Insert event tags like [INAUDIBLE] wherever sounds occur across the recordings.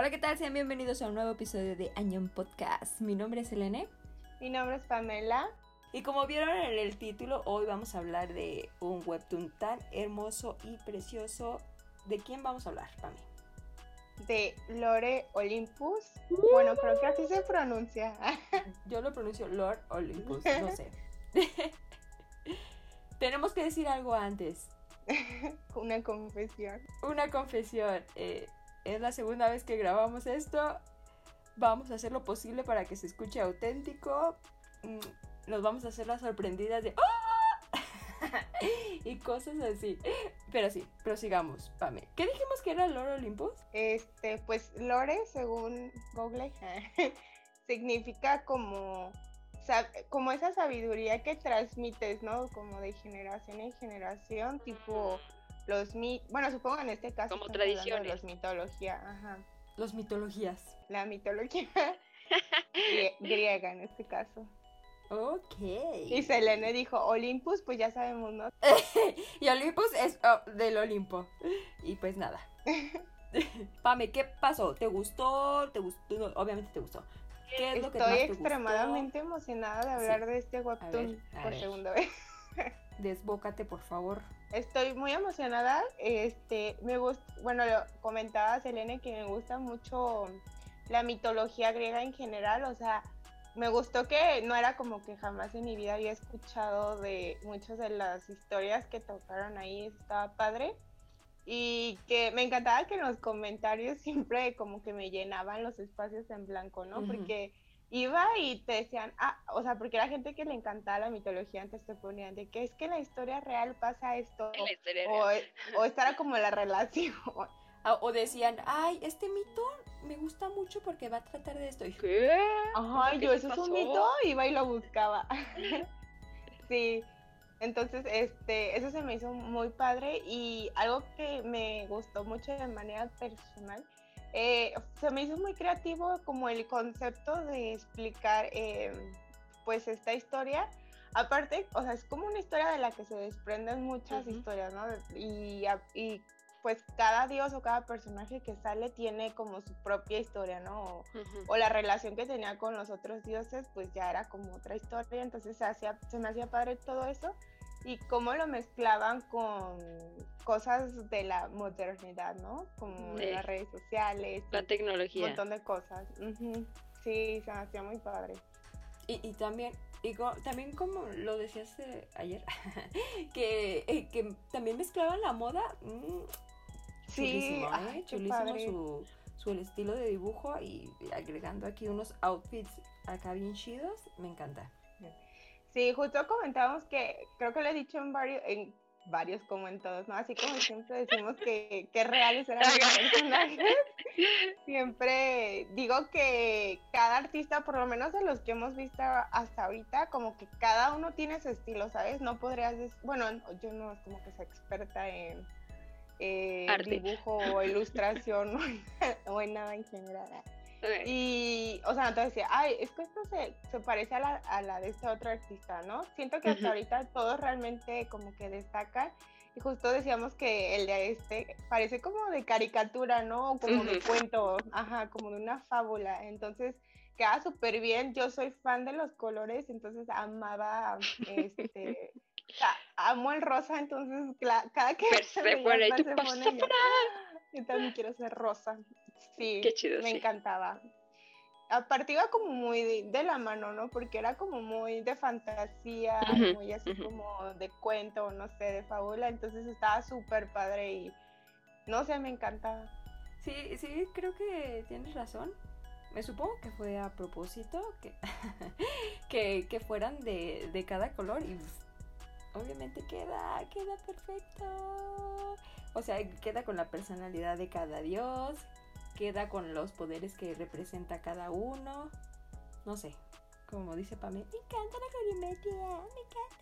Hola, ¿qué tal? Sean bienvenidos a un nuevo episodio de Añón Podcast. Mi nombre es Elene. Mi nombre es Pamela. Y como vieron en el título, hoy vamos a hablar de un webtoon tan hermoso y precioso. ¿De quién vamos a hablar, Pamela? De Lore Olympus. Bueno, creo que así se pronuncia. [LAUGHS] Yo lo pronuncio Lord Olympus, no sé. [LAUGHS] Tenemos que decir algo antes. Una confesión. Una confesión. Eh, es la segunda vez que grabamos esto. Vamos a hacer lo posible para que se escuche auténtico. Mm, nos vamos a hacer las sorprendidas de ¡Ah! [LAUGHS] y cosas así. Pero sí, prosigamos, Pame. ¿Qué dijimos que era Lore Olympus? Este, pues Lore, según Google, [LAUGHS] significa como como esa sabiduría que transmites, ¿no? Como de generación en generación, tipo los mi bueno, supongo en este caso como tradiciones, los mitología, ajá. Los mitologías. La mitología [LAUGHS] [LAUGHS] griega en este caso. Ok. Y Selene dijo Olympus, pues ya sabemos, ¿no? [LAUGHS] y Olympus es oh, del Olimpo. Y pues nada. Pame, ¿qué pasó? ¿Te gustó? ¿Te gustó? Obviamente te gustó. ¿Qué es lo que Estoy extremadamente emocionada de hablar de este webtoon por segunda vez. Desbócate, por favor. Estoy muy emocionada. Este, me gusta, bueno, comentaba Selene que me gusta mucho la mitología griega en general, o sea, me gustó que no era como que jamás en mi vida había escuchado de muchas de las historias que tocaron ahí, estaba padre. Y que me encantaba que en los comentarios [LAUGHS] siempre como que me llenaban los espacios en blanco, ¿no? Porque iba y te decían, ah, o sea, porque la gente que le encantaba la mitología antes te ponían de que es que en la historia real pasa esto, o, o esta como la relación. [LAUGHS] O decían, ay, este mito me gusta mucho porque va a tratar de esto. ¿Qué? Ajá, yo, eso es un mito, iba y lo buscaba. [LAUGHS] sí, entonces, este, eso se me hizo muy padre y algo que me gustó mucho de manera personal eh, se me hizo muy creativo como el concepto de explicar eh, pues esta historia. Aparte, o sea, es como una historia de la que se desprenden muchas historias, ¿no? Y, y, pues cada dios o cada personaje que sale tiene como su propia historia, ¿no? O, o, la relación que tenía con los otros dioses, pues ya era como otra historia, entonces se, hacía, se me hacía padre todo eso y cómo lo mezclaban con cosas de la modernidad, ¿no? Como las redes sociales. La tecnología. Un montón de cosas. Sí, se me hacía muy padre. Y, también, y también como lo decías ayer, [LAUGHS] que, eh, que también mezclaban la moda. Mm, sí, ¿eh? chulísimo su, su estilo de dibujo y agregando aquí unos outfits acá bien chidos, me encanta. Sí, justo comentábamos que creo que lo he dicho en varios, en varios como en todos, ¿no? Así como siempre decimos que, que reales eran los personajes. Siempre digo que cada artista, por lo menos de los que hemos visto hasta ahorita, como que cada uno tiene su estilo, ¿sabes? No podrías, bueno, yo no es como que sea experta en eh, dibujo o ilustración [LAUGHS] o en nada en general. Y, o sea, entonces decía, ay, es que esto se, se parece a la, a la, de este otro artista, ¿no? Siento que hasta ahorita todos realmente como que destacan. Y justo decíamos que el de este parece como de caricatura, ¿no? Como de cuento, ajá, como de una fábula. Entonces, queda súper bien. Yo soy fan de los colores, entonces amaba este. [LAUGHS] amo el rosa, entonces cada que se, pone, yo, yo también quiero ser rosa. Sí, me encantaba. Aparte iba como muy de, la mano, ¿no? Porque era como muy de fantasía, muy así como de cuento, no sé, de fábula. Entonces estaba súper padre y no sé, me encantaba. Sí, sí, creo que tienes razón. Me supongo que fue a propósito que, [LAUGHS] que, fueran de, de, cada color y obviamente queda, queda perfecto. O sea, queda con la personalidad de cada dios, queda con los poderes que representa cada uno. No sé, como dice Pamela, me encanta la colorimetría, me encanta.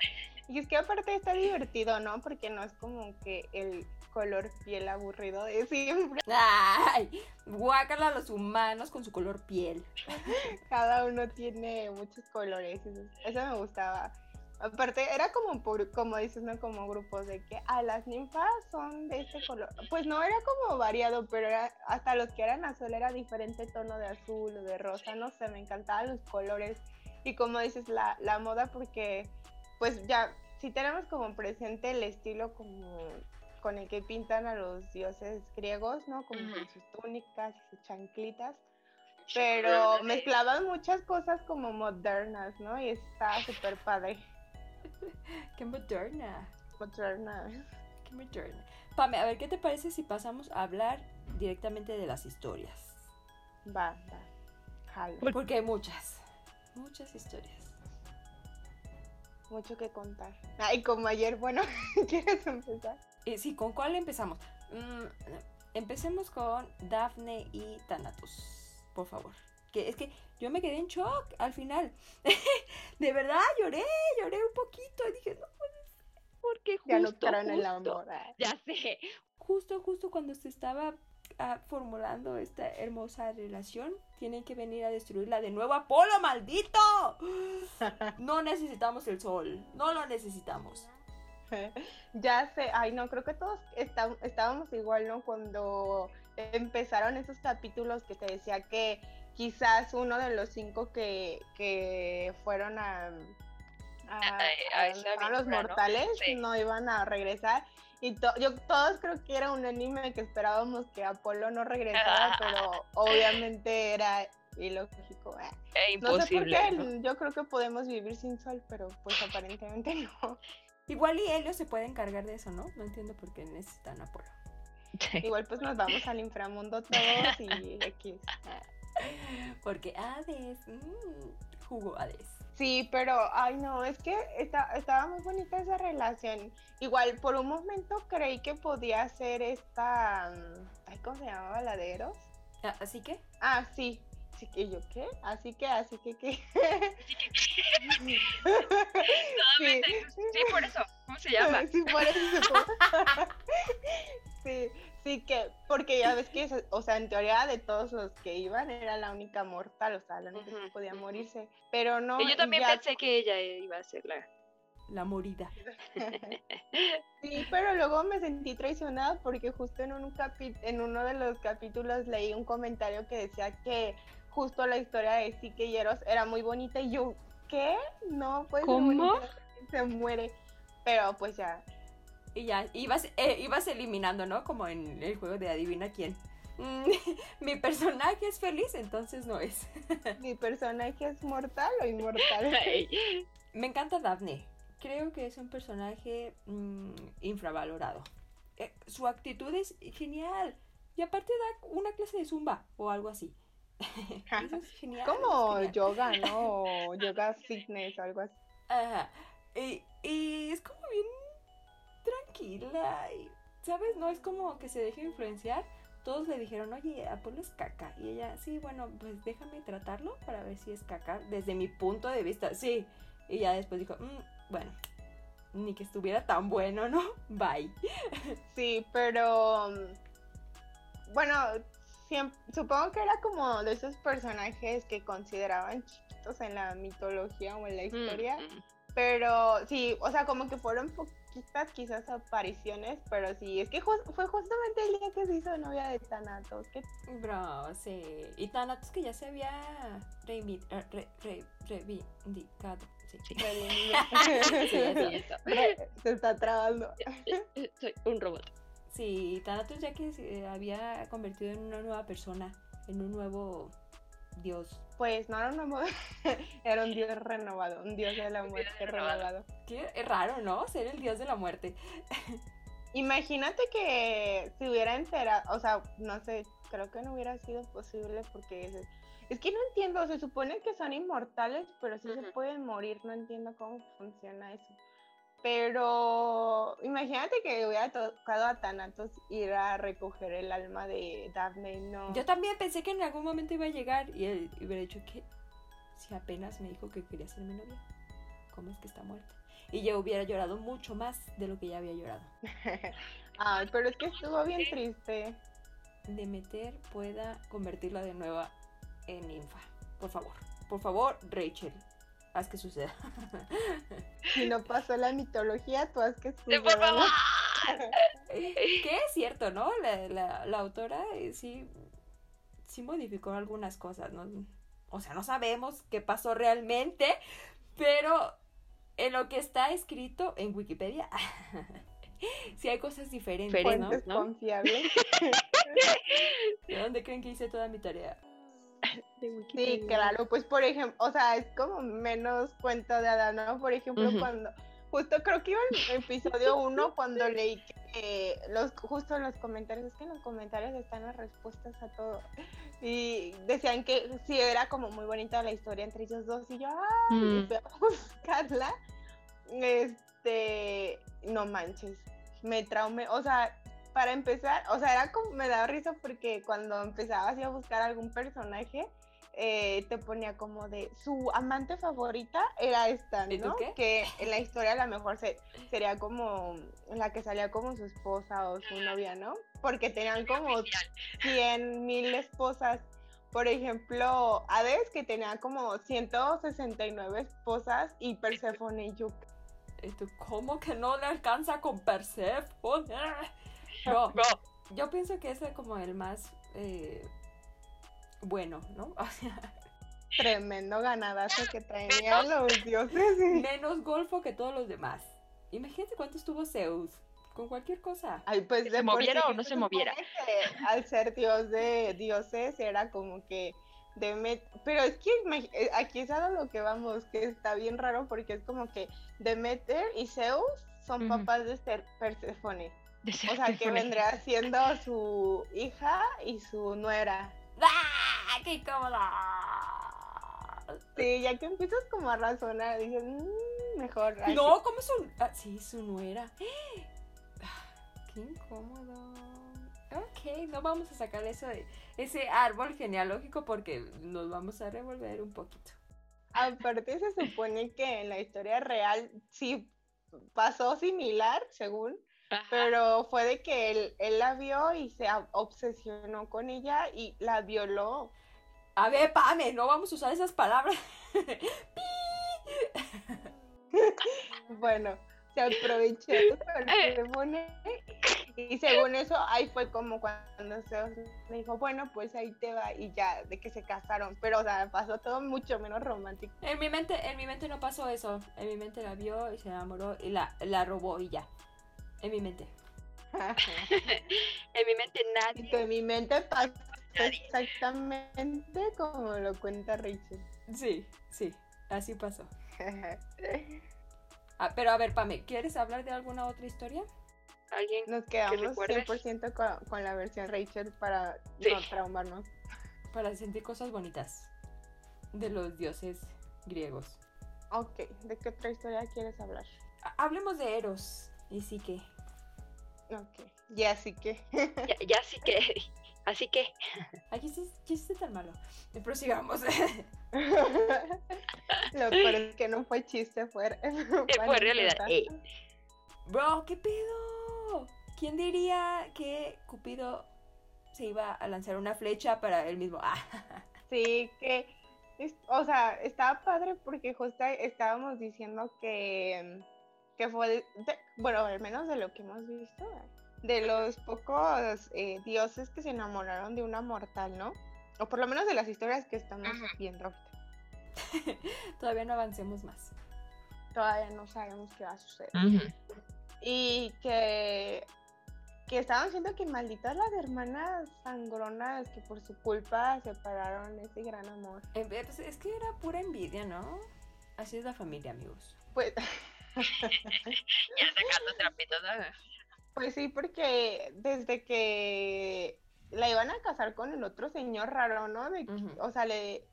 [LAUGHS] Y es que aparte está divertido, ¿no? Porque no es como que el color piel aburrido de siempre. [LAUGHS] ¡Ay! Guácala a los humanos con su color piel. [LAUGHS] Cada uno tiene muchos colores, eso, me gustaba. Aparte, era como, por, como dices, ¿no? Como grupos de que, ah, las ninfas son de este color. Pues no, era como variado, pero era, hasta los que eran azul era diferente tono de azul o de rosa, no sé, me encantaban los colores. Y como dices, la, la moda, porque pues ya, si tenemos como presente el estilo como con el que pintan a los dioses griegos, ¿no? Como con sus túnicas y sus chanclitas pero mezclaban muchas cosas como modernas, ¿no? Y está súper padre. Qué moderna. Moderna. Qué moderna. Pame, a ver, ¿qué te parece si pasamos a hablar directamente de las historias? Va, va. Porque hay muchas, muchas historias. Mucho que contar. Ay, como ayer, bueno, [LAUGHS] ¿quieres empezar? Eh, sí, ¿con cuál empezamos? Mm, empecemos con Daphne y Thanatos por favor. Que es que yo me quedé en shock al final. [LAUGHS] de verdad, lloré, lloré un poquito. Y dije, no puede ser. Porque justo. Ya lo en el amor. ¿eh? Ya sé. Justo, justo cuando se estaba ah, formulando esta hermosa relación, tienen que venir a destruirla de nuevo. ¡Apolo, maldito! [LAUGHS] No necesitamos el sol. No lo necesitamos. [LAUGHS] Ya sé, ay no, creo que todos estábamos igual, ¿no? Cuando empezaron esos capítulos que te decía que quizás uno de los cinco que, que fueron a, a, los mortales ¿no? iban a regresar. Y yo todos creo que era un anime que esperábamos que Apolo no regresara, [LAUGHS] pero obviamente era ilógico. Eh. No sé por qué, yo creo que podemos vivir sin sol, pero pues aparentemente no. Igual y Helio se puede encargar de eso, ¿no? No entiendo por qué necesitan Apolo. [LAUGHS] Igual pues nos vamos al inframundo todos y X. [LAUGHS] Porque Hades, mmm, jugó Hades. Sí, pero, ay no, es que está, estaba muy bonita esa relación. Igual, por un momento creí que podía ser esta, mm, ay, ¿cómo se llamaba? ¿La de Eros? Ah, ¿Así que? Ah, sí, Así que yo, ¿qué? Así que, así que, ¿qué? [LAUGHS] sí. sí, por eso. ¿Cómo se llama? Sí, por eso se [LAUGHS] Sí, sí que, porque ya ves que, o sea, en teoría de todos los que iban era la única mortal, o sea, la única que podía morirse, pero no. Y yo también pensé que ella iba a ser la, la morida. [LAUGHS] sí, pero luego me sentí traicionada porque justo en un capi en uno de los capítulos leí un comentario que decía que justo la historia de Sique y Eros era muy bonita y yo, ¿qué? No, pues ¿Cómo? se muere. Pero pues ya, y ya, ibas, eh, ibas eliminando, ¿no? Como en el juego de adivina quién. Mm, [LAUGHS] mi personaje es feliz, entonces no es. [LAUGHS] mi personaje es mortal o inmortal. [LAUGHS] Me encanta Daphne. Creo que es un personaje mm, infravalorado. Eh, su actitud es genial. Y aparte da una clase de zumba o algo así. Eso es genial. Como yoga, ¿no? yoga fitness o algo así. Ajá. Y, y es como bien tranquila y, ¿sabes? No es como que se deje influenciar. Todos le dijeron, oye, Apolo es caca. Y ella, sí, bueno, pues déjame tratarlo para ver si es caca. Desde mi punto de vista, sí. Y ya después dijo, mm, bueno, ni que estuviera tan bueno, ¿no? [LAUGHS] Bye. [LAUGHS] Sí, pero bueno, supongo que era como de esos personajes que consideraban chiquitos en la mitología o en la mm, historia. Mm. Pero sí, o sea, como que fueron poquitas quizás apariciones, pero sí, es que fue justamente el día que se hizo novia de Thanatos. Que... Bro, sí. Y Thanatos que ya se había reivindicado. Sí. sí. [LAUGHS] [LAUGHS] se está trabando. [LAUGHS] Soy un robot. Sí, Thanatos ya que se había convertido en una nueva persona, en un nuevo dios pues no [LAUGHS] era un nuevo, era un dios renovado, un dios de la muerte renovado. Qué es raro, ¿no? Ser el dios de la muerte. [LAUGHS] Imagínate que si hubiera enterado, o sea, no sé, creo que no hubiera sido posible porque es, es que no entiendo, se supone que son inmortales, pero sí se pueden morir, no entiendo cómo funciona eso. Pero imagínate que hubiera tocado a Thanatos ir a recoger el alma de Daphne, no. Yo también pensé que en algún momento iba a llegar y él hubiera dicho que si apenas me dijo que quería ser mi novia, ¿cómo es que está muerta? Y yo hubiera llorado mucho más de lo que ya había llorado. [LAUGHS] Ay, pero es que estuvo bien triste. Demeter pueda convertirla de nuevo en ninfa. Por favor, por favor, Rachel. Haz que suceda. [LAUGHS] Si no pasó la mitología, tú haz que ¡Por suceda. favor! ¿no? que es cierto, ¿no? La, la, la autora eh, sí, sí modificó algunas cosas, ¿no? O sea, no sabemos qué pasó realmente, pero en lo que está escrito en Wikipedia, [LAUGHS] sí hay cosas diferentes, ¿no? Fuentes ¿no? confiables. [LAUGHS] ¿De dónde creen que hice toda mi tarea? [LAUGHS] De Sí, claro, pues por ejemplo, o sea, es como menos cuento de Adán, ¿no? Por ejemplo, cuando, justo creo que iba en episodio 1 cuando leí que los, justo en los comentarios, es que en los comentarios están las respuestas a todo. Y decían que sí era como muy bonita la historia entre ellos dos y yo, ¡ay! Mm. y fui a buscarla. Este, no manches, me traumé, o sea, para empezar, o sea, era como, me daba risa porque cuando empezaba así a buscar algún personaje, eh, te ponía como de su amante favorita era esta, ¿Y tú ¿no? qué? Que en la historia a lo mejor se, sería como la que salía como su esposa o su novia, ¿no? Porque tenían como 100 mil esposas. Por ejemplo, Hades, que tenía como 169 esposas, y Persephone y yo, Y tú, ¿Cómo que no le alcanza con Persephone? [LAUGHS] Yo pienso que ese es como el más eh, bueno, ¿no? [LAUGHS] O sea, tremendo ganadazo que traían los dioses. y- [LAUGHS] menos golfo que todos los demás. Imagínate cuánto estuvo Zeus con cualquier cosa. Ay, pues ¿Que de se moviera o no se moviera? que al ser dios de dioses era como que Demet pero es que eh, aquí es a lo que vamos, que está bien raro porque es como que Demeter y Zeus son papás de Ser- Perséfone. De O sea, que vendría siendo su hija y su nuera. ¡Ah! ¡Qué incómoda! Sí, ya que empiezas como a razonar, dices, "Mm, mejor. así". No, ¿cómo es su...? Ah, sí, su nuera. Ah, ¡Qué incómodo! Ok, no vamos a sacar eso de ese árbol genealógico porque nos vamos a revolver un poquito. Aparte se supone que en la historia real sí pasó similar, según, Ajá. pero fue de que él, él la vio y se obsesionó con ella y la violó. A ver, Pame, no vamos a usar esas palabras. [LAUGHS] [LAUGHS] Bueno, se aprovechó [LAUGHS] de Perséfone y según eso ahí fue como cuando Zeus le dijo, bueno, pues ahí te va y ya, de que se casaron, pero o sea, pasó todo mucho menos romántico. En mi mente, en mi mente no pasó eso. En mi mente la vio y se enamoró y la, la robó y ya. En mi mente. [LAUGHS] En mi mente y nadie. que en mi mente pasó Nadie. exactamente como lo cuenta Rachel. Sí, sí, así pasó. [LAUGHS] Ah, pero a ver, Pame, ¿quieres hablar de alguna otra historia? Alguien. Nos quedamos recuerdes? 100% con, con la versión Rachel para Sí. no traumarnos. Para sentir cosas bonitas de los dioses griegos. Ok, ¿de qué otra historia quieres hablar? Ha- Hablemos de Eros y Psique. Ok, ya así que. Ya, ya sí que. [LAUGHS] Así que. Aquí sí, está tan malo. Prosigamos. [LAUGHS] Lo peor es que no fue chiste, fue, [LAUGHS] fue realidad. Bro, ¿qué pedo? ¿Quién diría que Cupido se iba a lanzar una flecha para él mismo? Ah, Sí, que. o sea, estaba padre porque justo estábamos diciendo que. Que fue. de- de- bueno, al menos de lo que hemos visto. De los pocos eh, dioses que se enamoraron de una mortal, ¿no? O por lo menos de las historias que estamos Ujú. viendo ahorita. [LAUGHS] todavía no avancemos más. Todavía no sabemos qué va a suceder. Y que, que estaban diciendo que malditas las hermanas sangronas que por su culpa separaron ese gran amor. Eh, pues es que era pura envidia, ¿no? Así es la familia, amigos. Pues, [LAUGHS] [LAUGHS] Ya sacando trapitos. pues sí, porque desde que la iban a casar con el otro señor raro, ¿no? De. O sea, le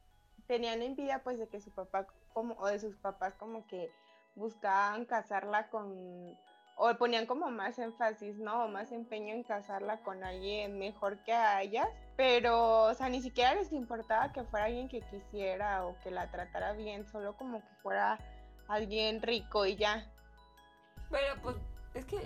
tenían envidia pues de que su papá como o de sus papás como que buscaban casarla con o ponían como más énfasis, ¿no? O más empeño en casarla con alguien mejor que a ellas, pero o sea, ni siquiera les importaba que fuera alguien que quisiera o que la tratara bien, solo como que fuera alguien rico y ya. Pero pues es que,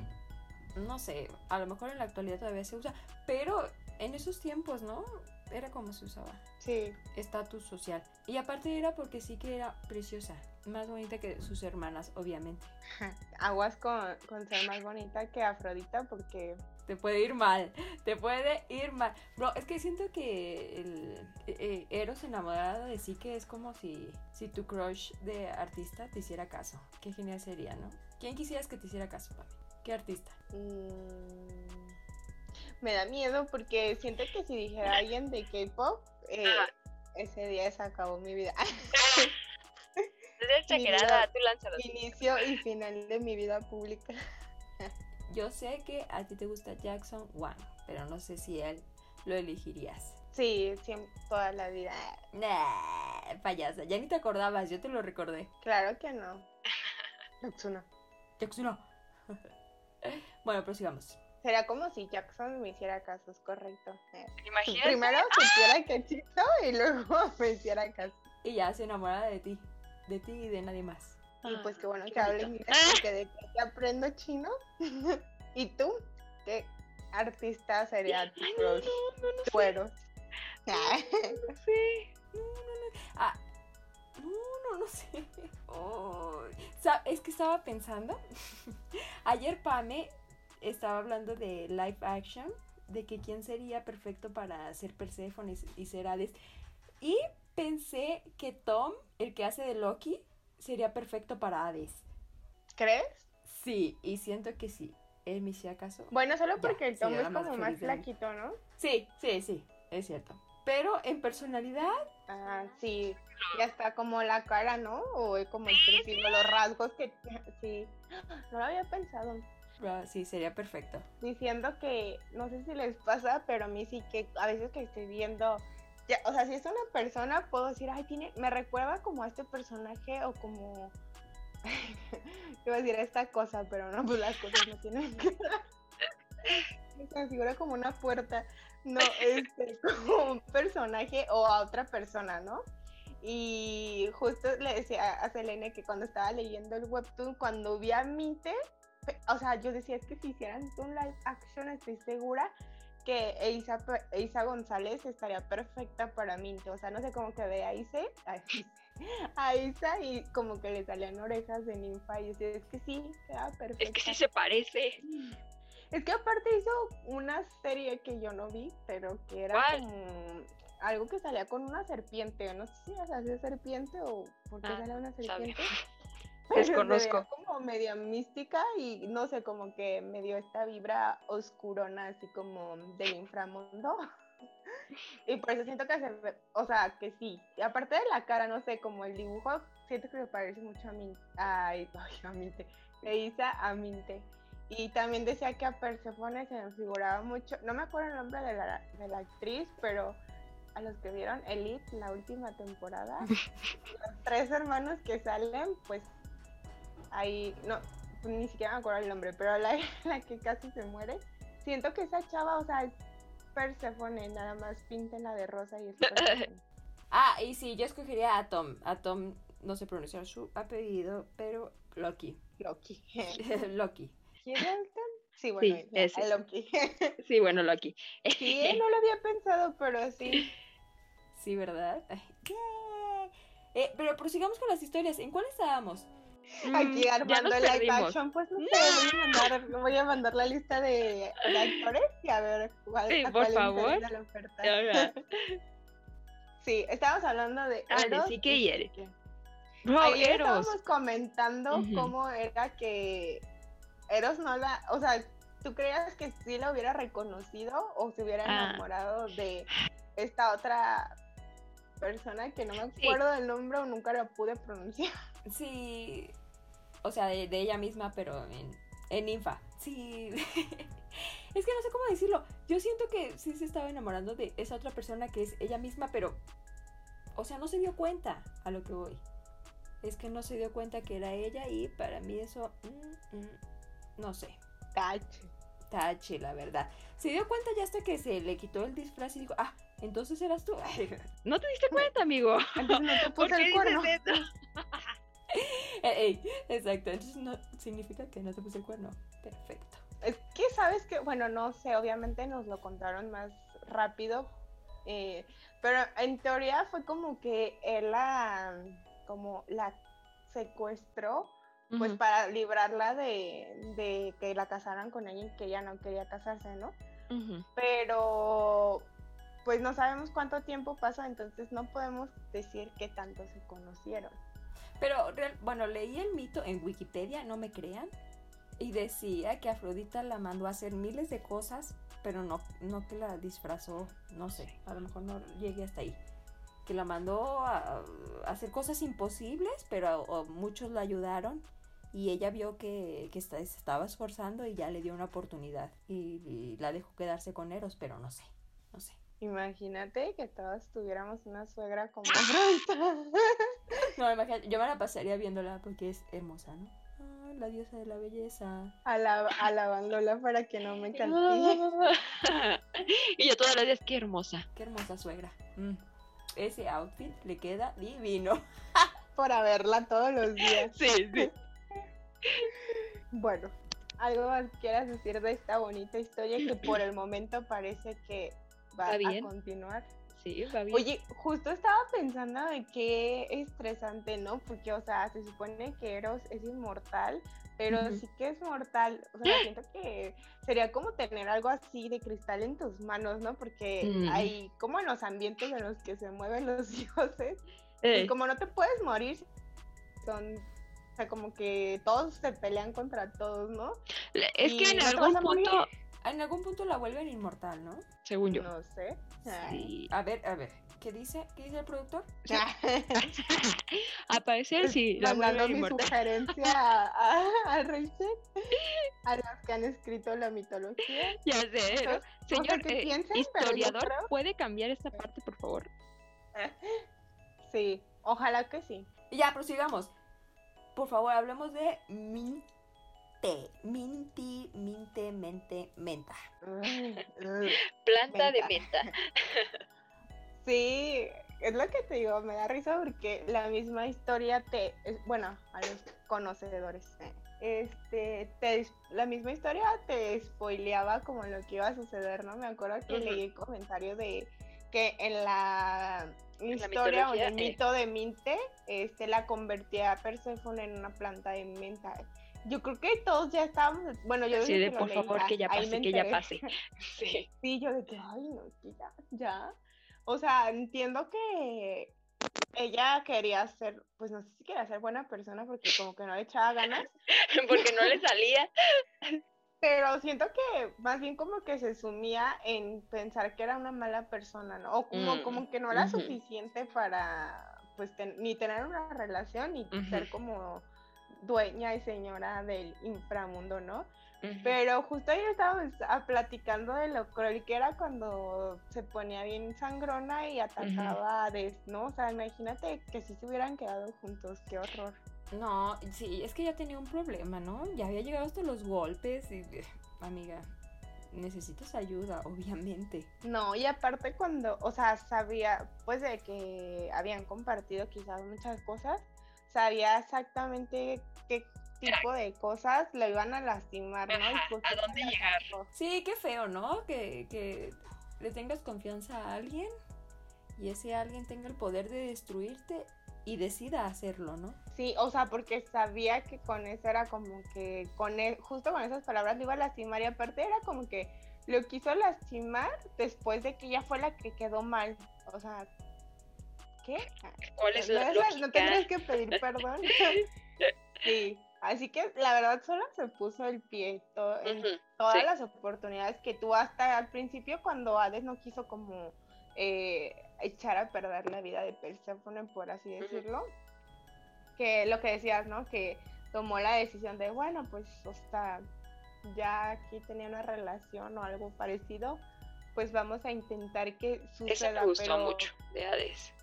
no sé, a lo mejor en la actualidad todavía se usa, pero en esos tiempos, ¿no? era como se usaba. Sí. Estatus social. Y aparte era porque sí que era preciosa. Más bonita que sus hermanas, obviamente. Aguas con, con ser más bonita que Afrodita porque Te puede ir mal, te puede ir mal. Bro, es que siento que el eh, Eros enamorado de sí que es como si, si tu crush de artista te hiciera caso. Qué genial sería, ¿no? ¿Quién quisieras que te hiciera caso, papi? ¿Qué artista? mm, me da miedo porque siento que si dijera alguien de K-pop, eh, ese día se acabó mi vida. [LAUGHS] Exagerada, tú lánzalo. Inicio y final de mi vida pública. Yo sé que a ti te gusta Jackson Wang, pero no sé si él lo elegirías. Sí, siempre, toda la vida. Nah, payasa, ya ni te acordabas, yo te lo recordé. Claro que no. [LAUGHS] Jackson. Jackson no. bueno, prosigamos. Sería como si Jackson me hiciera caso, es correcto. Imagínate. Primero supiera que chito y luego [LAUGHS] me hiciera caso. Y ya se enamora de ti, de ti y de nadie más. Y pues qué bueno qué que bonito. inglés porque de que aprendo chino. [LAUGHS] ¿Y tú? ¿Qué artista sería tu crush? Fueros. Sí. Ah, no, no, no sé. Oh, sa- es que estaba pensando. [LAUGHS] Ayer Pame estaba hablando de live action, de que quién sería perfecto para ser Persephone y ser Hades. Y pensé que Tom, el que hace de Loki, sería perfecto para Hades. ¿Crees? Sí, y siento que sí. ¿Él me hacía caso? Bueno, solo Ya, porque el sí, Tom es como más flaquito, ¿no? Sí, sí, sí, es cierto. Pero en personalidad, Ah, sí. Ya está como la cara, ¿no? O es como el Sí, los rasgos que... [LAUGHS] Sí. No lo había pensado. sí, sería perfecto. diciendo que no sé si les pasa, pero a mí sí que a veces que estoy viendo, ya, o sea, si es una persona, puedo decir, ay, tiene, me recuerda como a este personaje o como, [LAUGHS] iba a decir esta cosa, pero no, pues las cosas no tienen [LAUGHS] que Se me figura como una puerta, no, este, [LAUGHS] como un personaje o a otra persona, ¿no? Y justo le decía a Selene que cuando estaba leyendo el webtoon, cuando vi a Minte, pe- o sea, yo decía, es que si hicieran un live action, estoy segura que Eisa, Eisa González estaría perfecta para Minte. O sea, no sé cómo que ve [LAUGHS] a Isa, a Isa- y como que le salían orejas de ninfa. Y decía, es que sí, queda perfecta. Es que sí se parece. Es que aparte hizo una serie que yo no vi, pero que era ¿Cuál? como algo que salía con una serpiente. No sé si era de serpiente o por qué Ah, salía una serpiente. Desconozco. como media mística y no sé, como que me dio esta vibra oscurona, así como del inframundo. [LAUGHS] Y por eso siento que se ve, o sea, que sí. Y aparte de la cara, no sé, como el dibujo, siento que me parece mucho a Minte. Ay, [LAUGHS] ay, a Minte. Le hice a Minte. Y también decía que a Persephone se me figuraba mucho, no me acuerdo el nombre de la, de la actriz, pero a los que vieron Elite, la última temporada, [LAUGHS] los tres hermanos que salen, pues ahí, no, ni siquiera me acuerdo el nombre, pero la, [LAUGHS] la que casi se muere, siento que esa chava, o sea, es Persephone, nada más píntenla de rosa y es. [LAUGHS] Ah, y sí, yo escogería a Tom. A Tom, no sé pronunciar su apellido, pero Loki. Loki. [LAUGHS] Loki. Hiddleston? Sí, bueno, Sí, ya, ese. Loki. Sí, bueno, Loki. sí, no lo había pensado, pero sí. Sí, ¿verdad? Ay, yay. Eh, pero prosigamos con las historias. ¿En cuál estábamos? Aquí Mm, armando el live action, pues no sé, voy a mandar, voy a mandar la lista de, actores y a ver cuál, Sí, a por cuál favor. la oferta. [LAUGHS] Sí, estábamos hablando de Ah, Eros. sí que Ayer Eros. estábamos comentando cómo era que Eros no la, o sea, ¿tú creías que sí la hubiera reconocido o se hubiera Ah. enamorado de esta otra persona que no me acuerdo del nombre o nunca la pude pronunciar? Sí. O sea, de, de ella misma, pero en, en ninfa. Sí. [LAUGHS] es que no sé cómo decirlo. Yo siento que sí se estaba enamorando de esa otra persona que es ella misma, pero. O sea, no se dio cuenta a lo que voy. Es que no se dio cuenta que era ella y para mí eso. mm, mm, no sé. Tache. Tache, la verdad. Se dio cuenta ya hasta que se le quitó el disfraz y dijo, ah, entonces eras tú. [LAUGHS] ¿No te diste cuenta, amigo? Entonces no te [LAUGHS] ¿Por puse qué el cuerno. [LAUGHS] Ey, exacto, entonces no significa que no te puse el cuerno. Perfecto. Es que sabes que, bueno, no sé, obviamente nos lo contaron más rápido, eh, pero en teoría fue como que él la, como la secuestró, pues para librarla de, de que la casaran con alguien que ella no quería casarse, ¿no? Pero pues no sabemos cuánto tiempo pasó, entonces no podemos decir qué tanto se conocieron. Pero, real- bueno, leí el mito en Wikipedia, no me crean, y decía que Afrodita la mandó a hacer miles de cosas, pero no, no que la disfrazó, no sé, a lo mejor no llegué hasta ahí. Que la mandó a, hacer cosas imposibles, pero muchos la ayudaron y ella vio que, que esta- se estaba esforzando y ya le dio una oportunidad y, y la dejó quedarse con Eros, pero no sé, no sé. Imagínate que todos tuviéramos una suegra como Afrodita. [LAUGHS] No, imagínate, yo me la pasaría viéndola porque es hermosa, ¿no? Ah, la diosa de la belleza. Alab- alabándola para que no me castigue. [LAUGHS] y yo todas las días, qué hermosa. Qué hermosa suegra. Mm. Ese outfit le queda divino. [LAUGHS] por haberla todos los días. Sí, sí. Bueno, algo más quieras decir de esta bonita historia que por el momento parece que va ¿Va a continuar. Sí, va bien. Oye, justo estaba pensando de qué estresante, ¿no? Porque, o sea, se supone que Eros es inmortal, pero sí que es mortal. O sea, siento que sería como tener algo así de cristal en tus manos, ¿no? Porque Mm. hay como en los ambientes en los que se mueven [LAUGHS] los dioses, Eh, pues como no te puedes morir, son, o sea, como que todos se pelean contra todos, ¿no? es y que en no algún morir. En algún punto la vuelven inmortal, ¿no? según yo. No sé. Sí. A ver, a ver. ¿Qué dice? ¿Qué dice el productor? [LAUGHS] A parecer sí, la Mandando vuelven mi inmortal. sugerencia a, a, a Rachel, a los que han escrito la mitología. [LAUGHS] Ya sé. ¿no? Entonces, Señor que eh, piensen, historiador, creo- ¿puede cambiar esta parte, por favor? [LAUGHS] Sí, ojalá que sí. Y ya, prosigamos. Por favor, hablemos de Minte. Minti, Minte, Mente, Menta. [LAUGHS] Planta de Menta. [LAUGHS] Sí, es lo que te digo, me da risa porque la misma historia te, es- bueno, a los conocedores, eh, este, te, es- la misma historia te spoileaba como lo que iba a suceder, ¿no? Me acuerdo que leí el comentario de que en la historia o en el eh. mito de Minte, este, la convertía a Perséfone en una planta de menta. Yo creo que todos ya estábamos, bueno, yo desde de, por leí, favor, que ya pase, que ya pase. [LAUGHS] Sí. Sí, yo de que, ay, no, que ya, ya. O sea, entiendo que ella quería ser, pues no sé si quería ser buena persona porque como que no le echaba ganas, [LAUGHS] Porque no le salía. [LAUGHS] pero siento que más bien como que se sumía en pensar que era una mala persona, ¿no? O como, Mm, como que no era suficiente para, pues, ten- ni tener una relación ni ser como dueña y señora del inframundo, ¿no? Pero justo ayer estábamos platicando de lo cruel que era cuando se ponía bien sangrona y atacaba a Des, ¿no? O sea, imagínate que si se hubieran quedado juntos, qué horror. No, sí, es que ya tenía un problema, ¿no? Ya había llegado hasta los golpes y... eh, Amiga, necesitas ayuda, [LAUGHS] obviamente. No, y aparte cuando, o sea, sabía, pues de que habían compartido quizás muchas cosas, sabía exactamente qué tipo de cosas le iban a lastimar, ¿no? Ajá, pues, ¿a dónde llegar? Sí, qué feo, ¿no? Que, que le tengas confianza a alguien y ese alguien tenga el poder de destruirte y decida hacerlo, ¿no? Sí, o sea, porque sabía que con eso era como que, con e- justo con esas palabras le iba a lastimar y aparte era como que lo quiso lastimar después de que ella fue la que quedó mal. O sea, ¿qué? ¿Cuál es No, la esa- no lógica? tendrías que pedir perdón. [LAUGHS] sí, así que la verdad solo se puso el pie to- en todas sí. las oportunidades que tuvo hasta al principio cuando Hades no quiso como eh, echar a perder la vida de Perséfone, por así decirlo. Que lo que decías, ¿no? Que tomó la decisión de, bueno, pues, sea, ya aquí tenía una relación o algo parecido, pues vamos a intentar que Eso suceda. me gustó pero... mucho de Hades.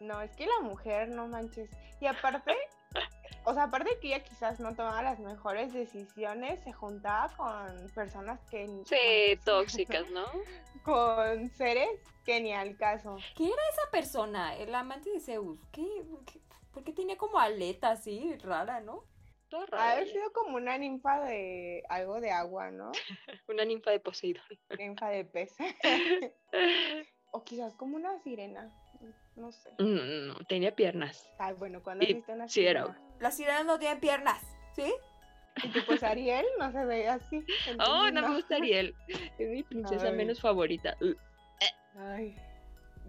No, es que la mujer, no manches. Y aparte, o sea, aparte que ella quizás no tomaba las mejores decisiones, se juntaba con personas que... ni- Sí, [LAUGHS] tóxicas, ¿no? Con seres que ni al caso. Esa persona, el amante de Zeus, ¿qué? qué- ¿Por qué tenía como aleta así, rara, no? Todo Ha raro. haber sido como una ninfa de algo de agua, ¿no? [LAUGHS] Una ninfa de Poseidón. Ninfa de pez. [LAUGHS] o quizás como una sirena, no sé. No, no, tenía piernas. Ay, bueno, cuando Y- viste una sí, era- sirena. Las sirenas no tienen piernas, ¿sí? Y tú, pues Ariel no se ve así. Oh, no me gusta Ariel. [LAUGHS] Es mi princesa Ay. menos favorita. Uh, Ay.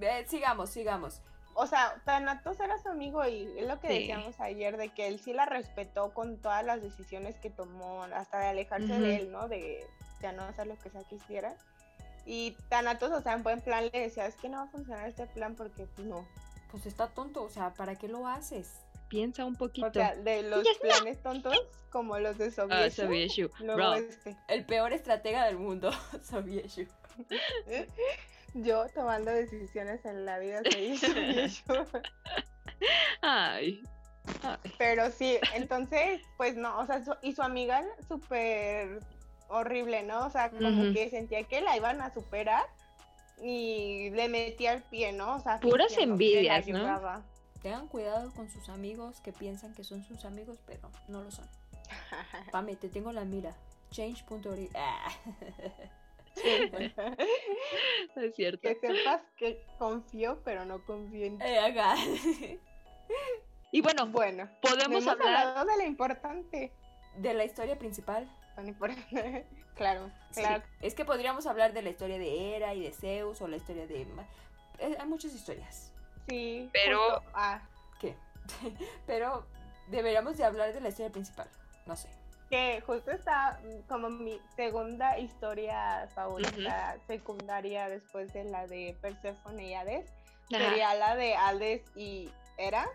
Eh, sigamos, sigamos. O sea, Thanatos era su amigo y es lo que Sí. decíamos ayer, de que él sí la respetó con todas las decisiones que tomó, hasta de alejarse de él, ¿no? De ya no hacer lo que sea que hiciera. Y Thanatos, o sea, en buen plan le decía, es que no va a funcionar este plan porque pues no. Pues está tonto, o sea, ¿para qué lo haces? Piensa un poquito. O sea, de los planes tontos, como los de Ah. Sobieshu. Luego Bro, este. El peor estratega del mundo, [LAUGHS] Sobieshu. [LAUGHS] Yo tomando decisiones en la vida soy [LAUGHS] Soviet. Ay. Ay. Pero sí, entonces, pues no, o sea, su- y su amiga súper horrible, ¿no? O sea, como que sentía que la iban a superar y le metía el pie, ¿no? O sea, Puras envidias, ¿no? ayudaba. Tengan cuidado con sus amigos que piensan que son sus amigos, pero no lo son. [LAUGHS] Pame, te tengo la mira. Change.org. [LAUGHS] Ah. Sí. [LAUGHS] Es cierto. que sepas que confío, pero no confío en ti. Eh, acá. Y bueno, Bueno, podemos hablar. hablado de lo importante. De la historia principal. Tan importante. [LAUGHS] claro, Sí, claro. Es que podríamos hablar de la historia de Hera y de Zeus o la historia de... Eh, hay muchas historias. Sí. Pero- justo, ah, ¿Qué? [LAUGHS] Pero deberíamos de hablar de la historia principal. No sé. que justo está como mi segunda historia favorita secundaria después de la de Persephone y Hades. Ajá. Sería la de Hades y Hera.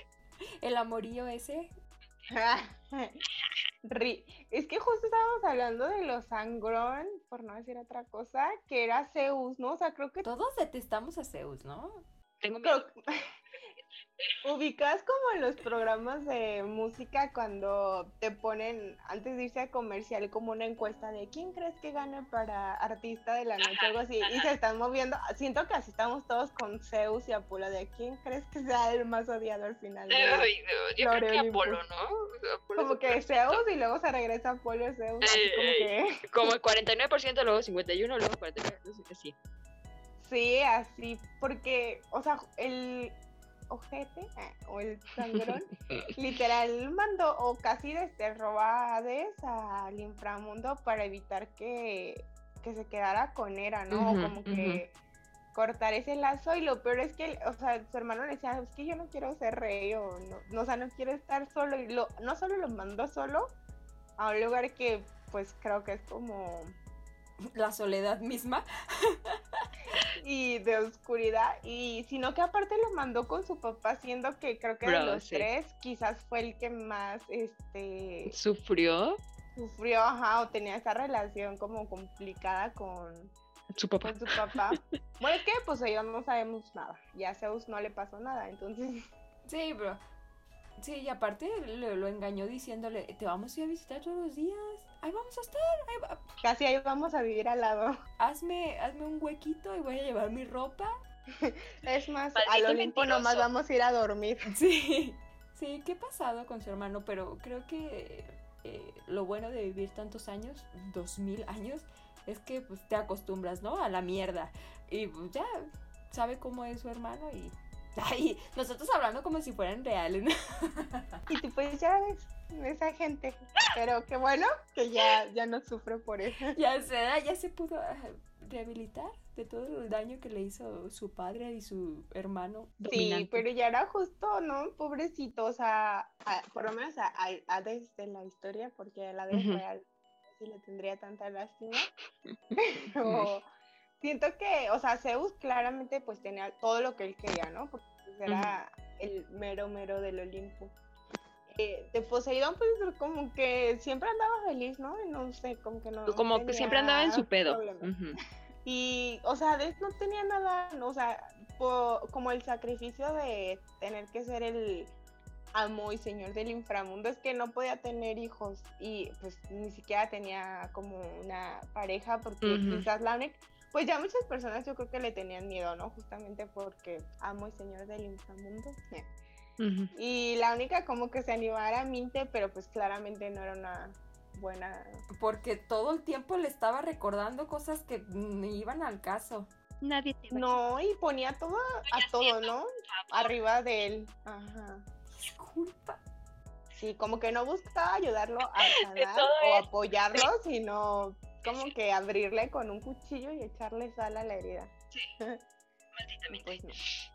[LAUGHS] El amorío ese. Ri- es que justo estábamos hablando de los sangrón, por no decir otra cosa, que era Zeus, ¿no? O sea, creo que Todos detestamos a Zeus, ¿no? Tengo miedo. creo- ubicas como en los programas de música cuando te ponen antes de irse a comercial como una encuesta de quién crees que gane para artista de la noche algo así y se están moviendo. Siento que así estamos todos con Zeus y Apolo de quién crees que sea el más odiado al final de- Ay, no, yo creo que Apolo, ¿no? Apolo como que Zeus y luego se regresa Apolo Zeus así como que Como el 49%, luego 51, luego 49, sí. Sí, así, porque, o sea, el ojete ah, o el sangrón [LAUGHS] literal mandó o casi desterró a Hades al inframundo para evitar que, que se quedara con Hera, ¿no? Ujú, como que cortar ese lazo y lo peor es que, o sea, su hermano le decía, es que yo no quiero ser rey o no, no, o sea, no quiero estar solo y lo, no solo lo mandó solo a un lugar que pues creo que es como La soledad misma. [LAUGHS] y de oscuridad y sino que aparte lo mandó con su papá siendo que creo que de los sí. tres quizás fue el que más este Sufrió sufrió ajá o tenía esa relación como complicada con, su papá. con su papá [LAUGHS] bueno es que pues ellos no sabemos nada y a Zeus no le pasó nada entonces Sí, bro. Sí, y aparte lo, lo engañó diciéndole, te vamos a ir a visitar todos los días. Ahí vamos a estar. ahí va- casi ahí vamos a vivir al lado Hazme, hazme un huequito y voy a llevar mi ropa. [LAUGHS] es más al Olimpo nomás mentiroso. vamos a ir a dormir [LAUGHS] Sí. Sí, ¿qué pasado con su hermano? Pero creo que eh, lo bueno de vivir tantos años, dos mil años, es que pues te acostumbras, ¿no? A la mierda. Y pues ya sabe cómo es su hermano y... Ay, nosotros hablando como si fueran reales, ¿no? [LAUGHS] y tú pues ya ves esa gente pero qué bueno que ya ya no sufre por eso [LAUGHS] Ya se, ya se pudo ah, rehabilitar de todo el daño que le hizo su padre y su hermano. Sí, pero ya era justo, ¿no? Pobrecito, o sea, a- por lo menos a, a, desde la historia, porque a la vez Ujú. real sí le tendría tanta lástima. [LAUGHS] Pero siento que, o sea, Zeus claramente pues tenía todo lo que él quería, ¿no? Porque pues, era el mero mero del Olimpo. Eh, de Poseidón, pues como que siempre andaba feliz, ¿no? Y no sé, como que no. Como que siempre andaba en su pedo. [LAUGHS] Y, o sea, Hades no tenía nada, no, o sea, po- como el sacrificio de tener que ser el amo y señor del inframundo, es que no podía tener hijos y pues ni siquiera tenía como una pareja porque quizás la única, pues ya muchas personas yo creo que le tenían miedo, ¿no? Justamente porque amo y señor del inframundo. [LAUGHS] Y la única como que se animara era Minte, pero pues claramente no era una buena Porque todo el tiempo le estaba recordando cosas que iban al caso. nadie te a No, y ponía todo a todo, ¿no? Arriba de él. Ajá. Disculpa. Sí, como que no buscaba ayudarlo a [LAUGHS] sanar o apoyarlo, sino como que abrirle con un cuchillo y echarle sal a la herida. [LAUGHS] malditamente. Pues no.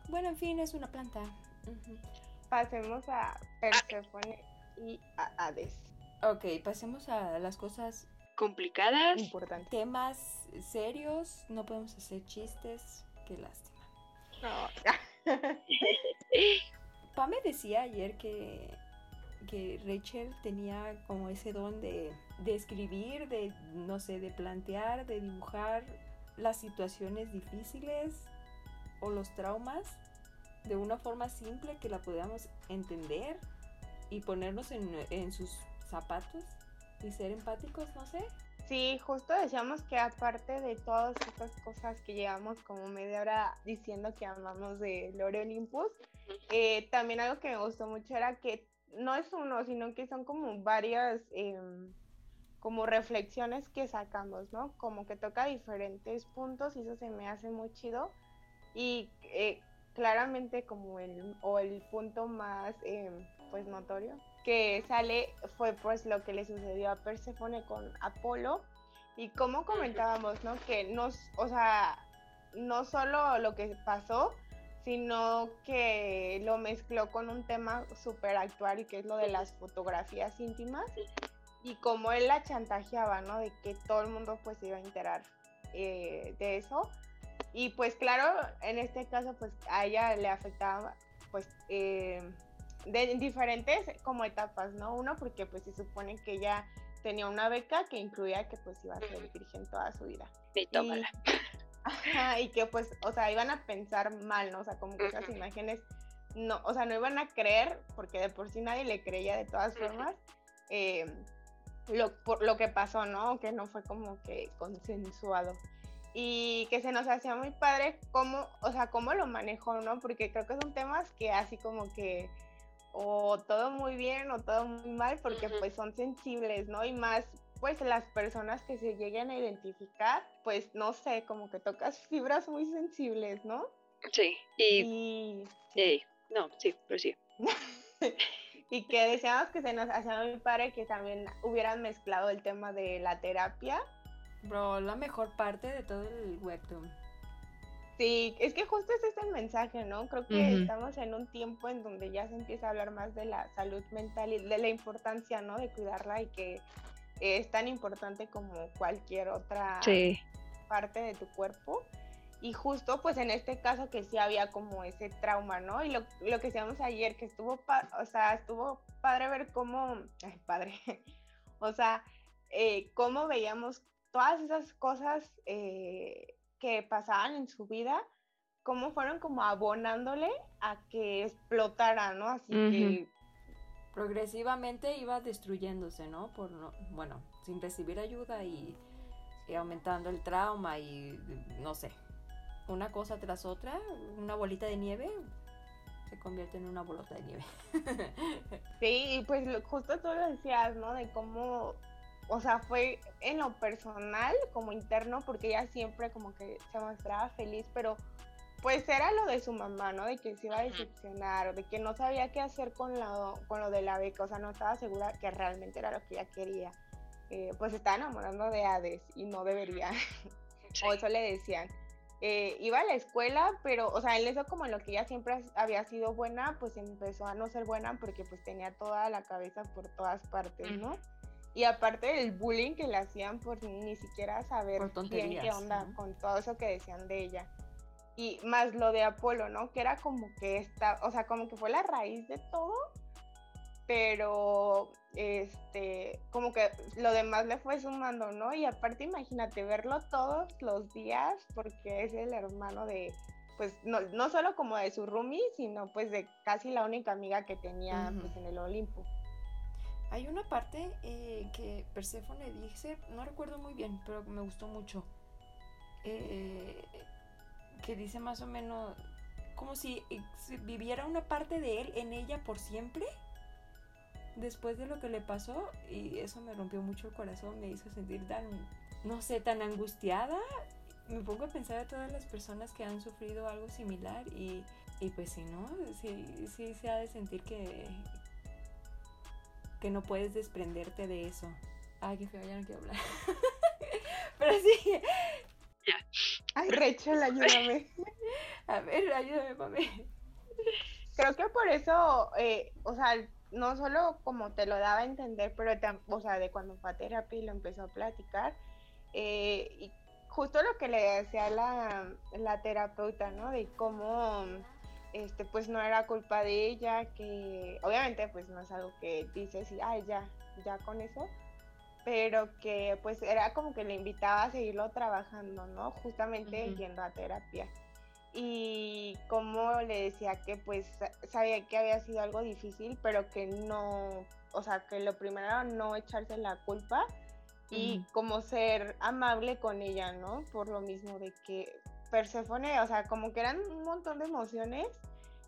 Bueno, en fin, es una planta. Pasemos a Perséfone y a Hades. Ok, pasemos a las cosas, Complicadas. Importante. temas serios. No podemos hacer chistes. Qué lástima. No. [LAUGHS] Pa me decía ayer que, que Rachel tenía como ese don de, de escribir, de, no sé, de plantear, de dibujar las situaciones difíciles o los traumas de una forma simple que la podamos entender y ponernos en, en sus zapatos y ser empáticos, no sé. Sí, justo decíamos que aparte de todas estas cosas que llevamos como media hora diciendo que amamos de Lore Olympus, eh, también algo que me gustó mucho era que no es uno, sino que son como varias em, como reflexiones que sacamos, ¿no? Como que toca diferentes puntos y eso se me hace muy chido. Y eh, claramente como el, o el punto más em, pues notorio que sale fue pues lo que le sucedió a Perséfone con Apolo y como comentábamos, ¿no? Que no, s- o sea, no solo lo que pasó, sino que lo mezcló con un tema súper actual que es lo de las fotografías íntimas y como él la chantajeaba, ¿no? De que todo el mundo pues se iba a enterar eh, de eso. Y pues claro, en este caso pues a ella le afectaba pues eh, de en diferentes como etapas, ¿no? Uno porque pues se supone que ella tenía una beca que incluía que pues iba a ser virgen toda su vida. Y tómala. Ajá, y que pues, o sea, iban a pensar mal, ¿no? O sea, como que esas imágenes, no, o sea, no iban a creer, porque de por sí nadie le creía de todas formas, eh, lo, por lo que pasó, ¿no? Que no fue como que consensuado. Y que se nos hacía muy padre cómo, o sea, cómo lo manejó, ¿no? Porque creo que son temas que así como que o todo muy bien o todo muy mal, porque pues son sensibles, ¿no? Y más pues las personas que se lleguen a identificar, pues no sé, como que tocas fibras muy sensibles, ¿no? Sí. Y, Y, eh, no, sí, pero sí. [LAUGHS] y que deseamos que se nos hacía muy padre que también hubieran mezclado el tema de la terapia. Bro, la mejor parte de todo el webtoon. Sí, es que justo ese es el mensaje, ¿no? Creo que estamos en un tiempo en donde ya se empieza a hablar más de la salud mental y de la importancia, ¿no? De cuidarla y que es tan importante como cualquier otra Sí. parte de tu cuerpo. Y justo pues en este caso que sí había como ese trauma, ¿no? Y lo, lo que decíamos ayer, que estuvo, o sea, estuvo padre ver cómo, ay, padre, [LAUGHS] o sea, eh, cómo veíamos todas esas cosas eh, que pasaban en su vida, cómo fueron como abonándole a que explotara, ¿no? Así que Progresivamente iba destruyéndose, ¿no? Por no, bueno, sin recibir ayuda y, aumentando el trauma y no sé, una cosa tras otra, una bolita de nieve se convierte en una bolota de nieve. [LAUGHS] Sí, y pues justo tú lo decías, ¿no? De cómo, o sea, fue en lo personal como interno, porque ella siempre como que se mostraba feliz, pero pues era lo de su mamá, ¿no? De que se iba a decepcionar, de que no sabía qué hacer con lo, con lo de la beca, o sea, no estaba segura que realmente era lo que ella quería. Eh, pues se estaba enamorando de Hades y no debería, sí. o eso le decían. Eh, iba a la escuela, pero, o sea, en eso como en lo que ella siempre había sido buena, pues empezó a no ser buena porque pues tenía toda la cabeza por todas partes, ¿no? Y aparte del bullying que le hacían por ni siquiera saber bien qué onda con todo eso que decían de ella. Y más lo de Apolo, ¿no? Que era como que esta, o sea, como que fue la raíz de todo, pero este, como que lo demás le fue sumando, ¿no? Y aparte imagínate verlo todos los días porque es el hermano de, pues no, no solo como de su roomie, sino pues de casi la única amiga que tenía pues en el Olimpo. Hay una parte eh, que Perséfone dice, no recuerdo muy bien, pero me gustó mucho. eh, que dice más o menos como si ex- viviera una parte de él en ella por siempre. Después de lo que le pasó, y eso me rompió mucho el corazón, me hizo sentir tan, no sé, tan angustiada me pongo a pensar a todas las personas que han sufrido algo similar y, y pues si no, sí, sí se ha de sentir que, que no puedes desprenderte de eso. Ay, qué feo, ya no quiero hablar. [LAUGHS] Pero sí. Ay, Rachel, ayúdame. [LAUGHS] A ver, ayúdame, mami. Creo que por eso, eh, o sea, no solo como te lo daba a entender, pero, o sea, de cuando fue a terapia y lo empezó a platicar, eh, y justo lo que le decía la, la terapeuta, ¿no? De cómo, este, pues no era culpa de ella, que obviamente pues no es algo que dices y, ay, ya, ya con eso, pero que pues era como que le invitaba a seguirlo trabajando, ¿no? Justamente yendo a terapia. Y como le decía que pues sabía que había sido algo difícil, pero que no, o sea, que lo primero era no echarse la culpa y como ser amable con ella, ¿no? Por lo mismo de que Perséfone, o sea, como que eran un montón de emociones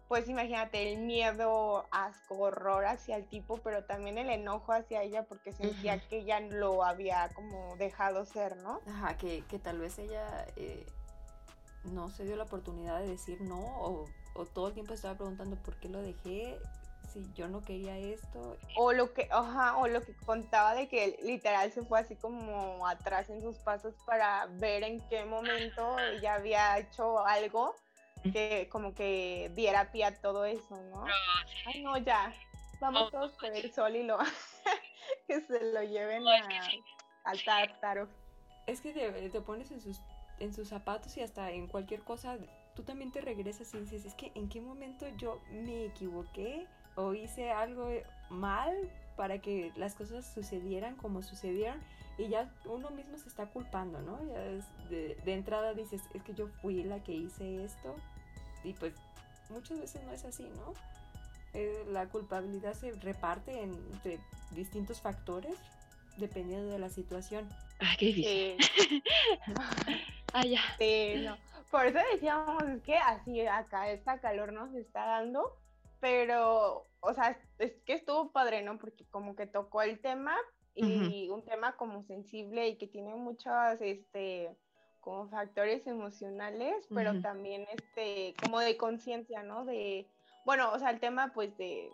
pues imagínate el miedo, asco, horror hacia el tipo, pero también el enojo hacia ella porque sentía que ella lo había como dejado ser, ¿no? Ajá, que, que tal vez ella eh, no se dio la oportunidad de decir no o, o, todo el tiempo estaba preguntando por qué lo dejé, si yo no quería esto. O lo que, ajá, o lo que contaba de que literal se fue así como atrás en sus pasos para ver en qué momento ella había hecho algo que como que diera pie a todo eso, ¿no? Ay, no, ya, vamos todos por el sol y lo [LAUGHS] que se lo lleven al tártaro. Es que te, pones en sus, en sus zapatos y hasta en cualquier cosa, tú también te regresas y dices, es que en qué momento yo me equivoqué o hice algo mal para que las cosas sucedieran como sucedieron y ya uno mismo se está culpando, ¿no? Ya de, de, entrada dices, es que yo fui la que hice esto y pues muchas veces no es así, ¿no? Eh, la culpabilidad se reparte entre distintos factores dependiendo de la situación. Ah, qué difícil. [LAUGHS] ah, ya. Sí, no. Por eso decíamos es que así acá esta calor nos está dando, pero, o sea, es que estuvo padre, ¿no? Porque como que tocó el tema y un tema como sensible y que tiene muchas, este, como factores emocionales, pero también este, como de conciencia, ¿no? De, bueno, o sea, el tema pues de,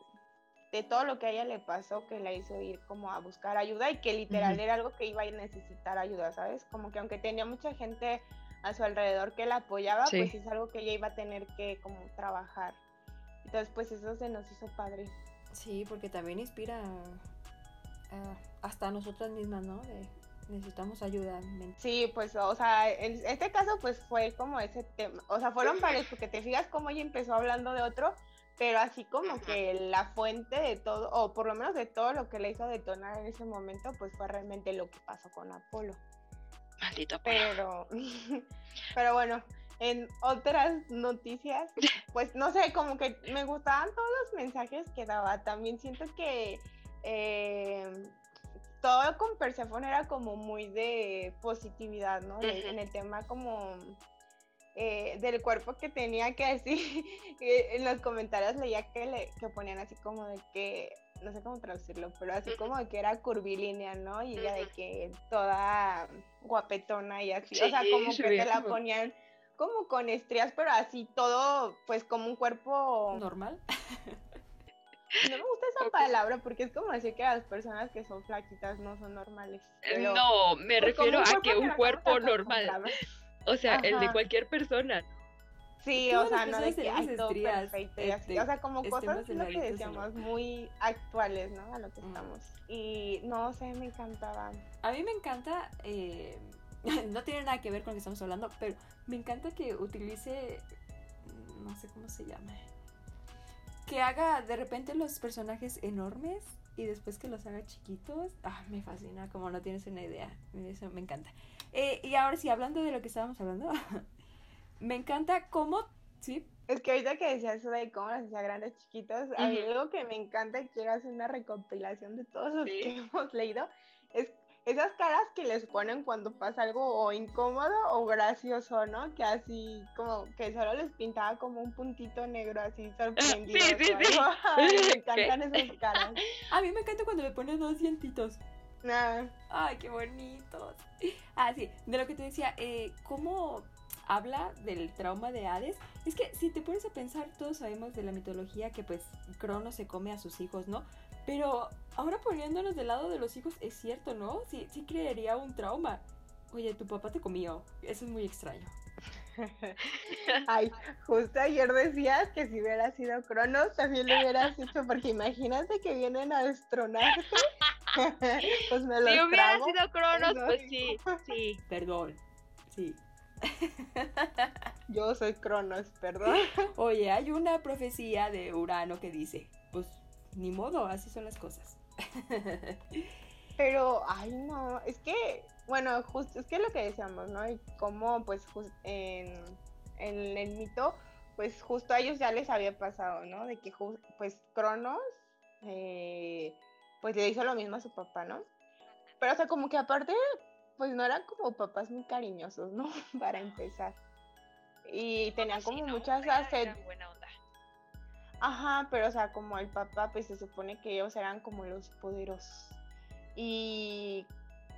de, todo lo que a ella le pasó que la hizo ir como a buscar ayuda y que literal era algo que iba a necesitar ayuda, ¿sabes? Como que aunque tenía mucha gente a su alrededor que la apoyaba, pues es algo que ella iba a tener que como trabajar. Entonces, pues eso se nos hizo padre. Sí, porque también inspira hasta a nosotras mismas, ¿no? De necesitamos ayuda. Sí, pues, o sea, en este caso, pues fue como ese tema, o sea, fueron varios, porque te fijas cómo ella empezó hablando de otro, pero así como que la fuente de todo, o por lo menos de todo lo que le hizo detonar en ese momento, pues fue realmente lo que pasó con Apolo. Maldito Pero, [LAUGHS] pero bueno, en otras noticias, pues no sé, como que me gustaban todos los mensajes que daba. También siento que eh, todo con Persephone era como muy de positividad, ¿no? En el tema como eh, del cuerpo que tenía que así, [LAUGHS] en los comentarios leía que, le, que ponían así como de que, no sé cómo traducirlo, pero así como de que era curvilínea, ¿no? Y ella de que toda guapetona y así, o sea, como que te la ponían como con estrías, pero así todo, pues como un cuerpo normal. [LAUGHS] No me gusta esa palabra porque es como decir que las personas que son flaquitas no son normales. no, me pues, refiero a que un cuerpo normal. O sea, el de cualquier persona. Sí, o sea, no de que hay todo perfecto y así. O sea, como cosas lo que decíamos muy actuales, ¿no? A lo que mm. estamos. Y no sé, me encantaba. A mí me encanta, eh, [LAUGHS] no tiene nada que ver con lo que estamos hablando, pero me encanta que utilice, no sé cómo se llama, que haga de repente los personajes enormes y después que los haga chiquitos. Ah, me fascina, como no tienes una idea. Eso me encanta. Eh, y ahora sí, hablando de lo que estábamos hablando, [LAUGHS] me encanta cómo, sí. Es que ahorita que decía eso de cómo los hacía grandes chiquitos, a mí algo que me encanta y quiero hacer una recompilación de todos los que [LAUGHS] hemos leído es esas caras que les ponen cuando pasa algo o incómodo o gracioso, ¿no? Que así como que solo les pintaba como un puntito negro así sorprendido. Sí, sí, sí. [LAUGHS] me [LAUGHS] encantan esas caras. A mí me encanta cuando le ponen dos dientitos. Nah. Ay, qué bonitos. Ah, sí, de lo que te decía, eh, ¿cómo habla del trauma de Hades? Es que si te pones a pensar, todos sabemos de la mitología que pues Crono se come a sus hijos, ¿no? Pero ahora poniéndonos del lado de los hijos, es cierto, ¿no? Sí, sí creería un trauma. Oye, tu papá te comió. Eso es muy extraño. [LAUGHS] Ay, justo ayer decías que si hubiera sido Cronos también lo hubieras hecho, porque imagínate que vienen a destronarte. [LAUGHS] pues me lo Si hubiera sido Cronos, pues sí, sí. Perdón, sí. Yo soy Cronos, perdón. Oye, hay una profecía de Urano que dice, pues ni modo, así son las cosas. [LAUGHS] Pero, ay no, es que bueno, justo, es que lo que decíamos, ¿no? Y cómo, pues, en, el mito, pues justo a ellos ya les había pasado, ¿no? De que, pues, Cronos, eh, pues le hizo lo mismo a su papá, ¿no? Pero, o sea, como que aparte, pues no eran como papás muy cariñosos, ¿no? [LAUGHS] Para empezar. Y tenían como muchas Ajá, pero, o sea, como el papá, pues se supone que ellos eran como los poderosos. Y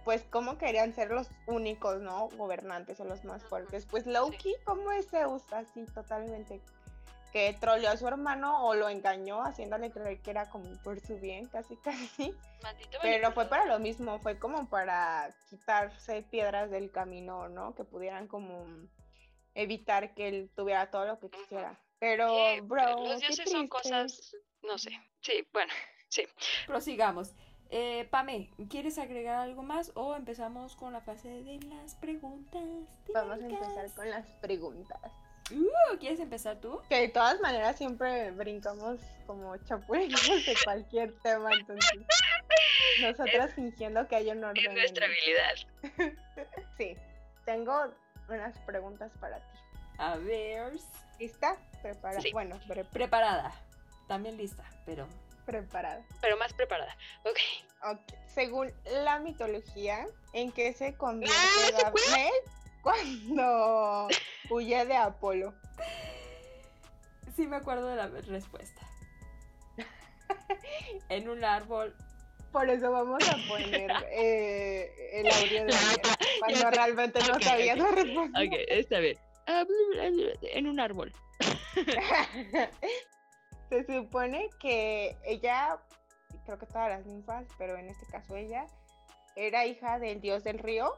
pues cómo querían ser los únicos, ¿no? Gobernantes o los más fuertes. Pues Loki, ¿cómo es Zeus? Así totalmente. Que troleó a su hermano o lo engañó haciéndole creer que era como por su bien, casi [LAUGHS] casi. Pero fue para lo mismo, fue como para quitarse piedras del camino, ¿no? Que pudieran como evitar que él tuviera todo lo que quisiera. Pero, bro, los dioses son cosas, no sé. Sí, bueno, [LAUGHS] sí. Prosigamos. Eh, Pame, ¿quieres agregar algo más o empezamos con la fase de las preguntas? Vamos a empezar con las preguntas. Uh, ¿Quieres empezar tú? Que de todas maneras siempre brincamos como chapulinos de cualquier tema, entonces [LAUGHS] nosotras fingiendo que hay un orden. Es nuestra habilidad. [LAUGHS] sí, tengo unas preguntas para ti. A ver. ¿Lista? Preparada. Bueno, preparada. También lista, pero preparada. Pero más preparada. Ok. Ok. Según la mitología, ¿en qué se convierte ¡Ah, cuando [LAUGHS] huye de Apolo? Sí me acuerdo de la respuesta. [LAUGHS] en un árbol. Por eso vamos a poner [LAUGHS] eh, el audio de cuando realmente no sabía la respuesta. Ok, está bien. En un árbol. [LAUGHS] Se supone que ella, creo que todas las ninfas, pero en este caso ella, era hija del dios del río.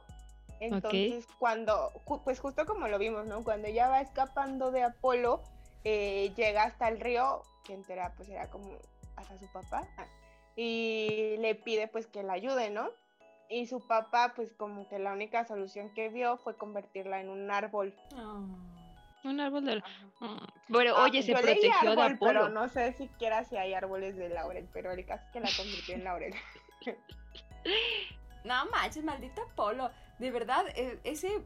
Entonces, cuando, pues justo como lo vimos, ¿no? Cuando ella va escapando de Apolo, eh, llega hasta el río, que entera pues era como hasta su papá, ah, y le pide pues que la ayude, ¿no? Y su papá, pues como que la única solución que vio fue convertirla en un árbol. Ah. Un árbol de mm, Bueno, ah, oye, se protegió de Apolo. Pero no sé siquiera si hay árboles de laurel, pero el caso es que la convirtió en laurel. [LAUGHS] no manches, maldita Apolo. De verdad, e, ese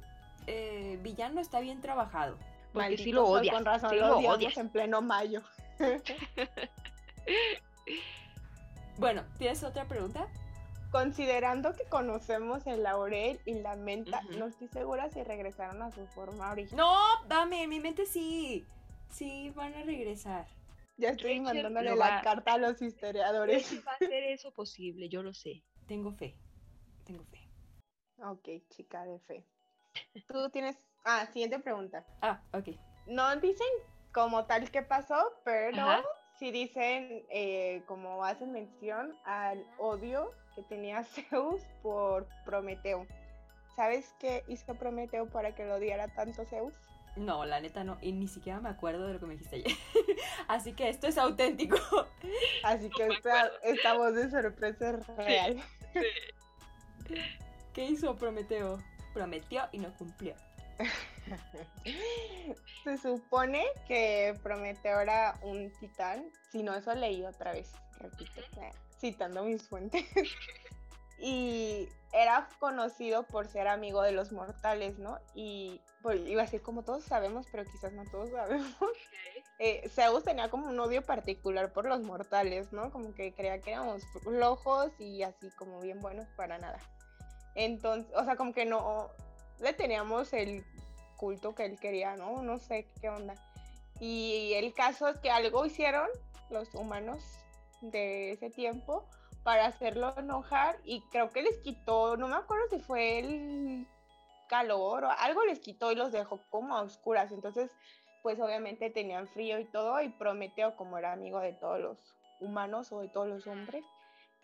eh, villano está bien trabajado. Porque si lo odias. Con razón lo, odiamos en pleno mayo. [LAUGHS] [LAUGHS] bueno, ¿tienes otra pregunta? Considerando que conocemos el laurel y la menta, no estoy segura si regresaron a su forma original. No, dame, en mi mente sí. Sí, van a regresar. Ya estoy mandándole la carta a los historiadores. Va a ser eso posible, yo lo sé. Tengo fe. Tengo fe. Ok, chica de fe. Tú tienes. Ah, siguiente pregunta. Ah, ok. No dicen como tal qué pasó, pero sí dicen, eh, como hacen mención, al odio que tenía [LAUGHS] Zeus por Prometeo. ¿Sabes qué hizo Prometeo para que lo odiara tanto Zeus? No, la neta no, y ni siquiera me acuerdo de lo que me dijiste ayer. [LAUGHS] Así que esto es auténtico. [LAUGHS] Así que esta, esta, voz de sorpresa es real. ¿Qué hizo Prometeo? Prometió y no cumplió. Se supone que Prometeo era un titán. Si no, eso leí otra vez. Repito citando mis fuentes. [LAUGHS] y era conocido por ser amigo de los mortales, ¿no? Y pues, iba a decir como todos sabemos, pero quizás no todos sabemos. [LAUGHS] Eh, Zeus tenía como un odio particular por los mortales, ¿no? Como que creía que éramos flojos y así como bien buenos para nada. Entonces, o sea, como que no le teníamos el culto que él quería, ¿no? No sé qué onda. Y el caso es que algo hicieron los humanos de ese tiempo para hacerlo enojar y creo que les quitó, no me acuerdo si fue el calor o algo les quitó y los dejó como a oscuras. Entonces, pues obviamente tenían frío y todo y Prometeo, como era amigo de todos los humanos o de todos los hombres,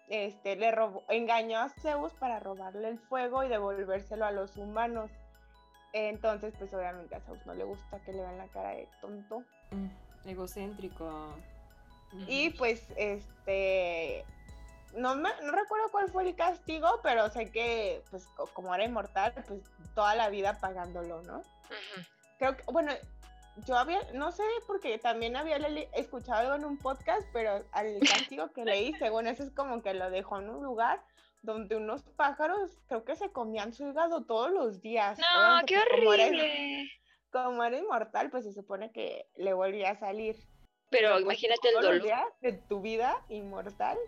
este, le robó, engañó a Zeus para robarle el fuego y devolvérselo a los humanos. Entonces, pues obviamente a Zeus no le gusta que le vean la cara de tonto. Mm, egocéntrico. Y pues, este, no, me, no recuerdo cuál fue el castigo, pero sé que, pues, como era inmortal, pues toda la vida pagándolo, ¿no? Creo que, bueno, yo había, no sé, porque también había escuchado algo en un podcast, pero al [LAUGHS] castigo que leí, según eso es como que lo dejó en un lugar donde unos pájaros creo que se comían su hígado todos los días. No, qué horrible. Como era, inmortal, pues se supone que le volvía a salir. Pero, imagínate el dolor. de tu vida inmortal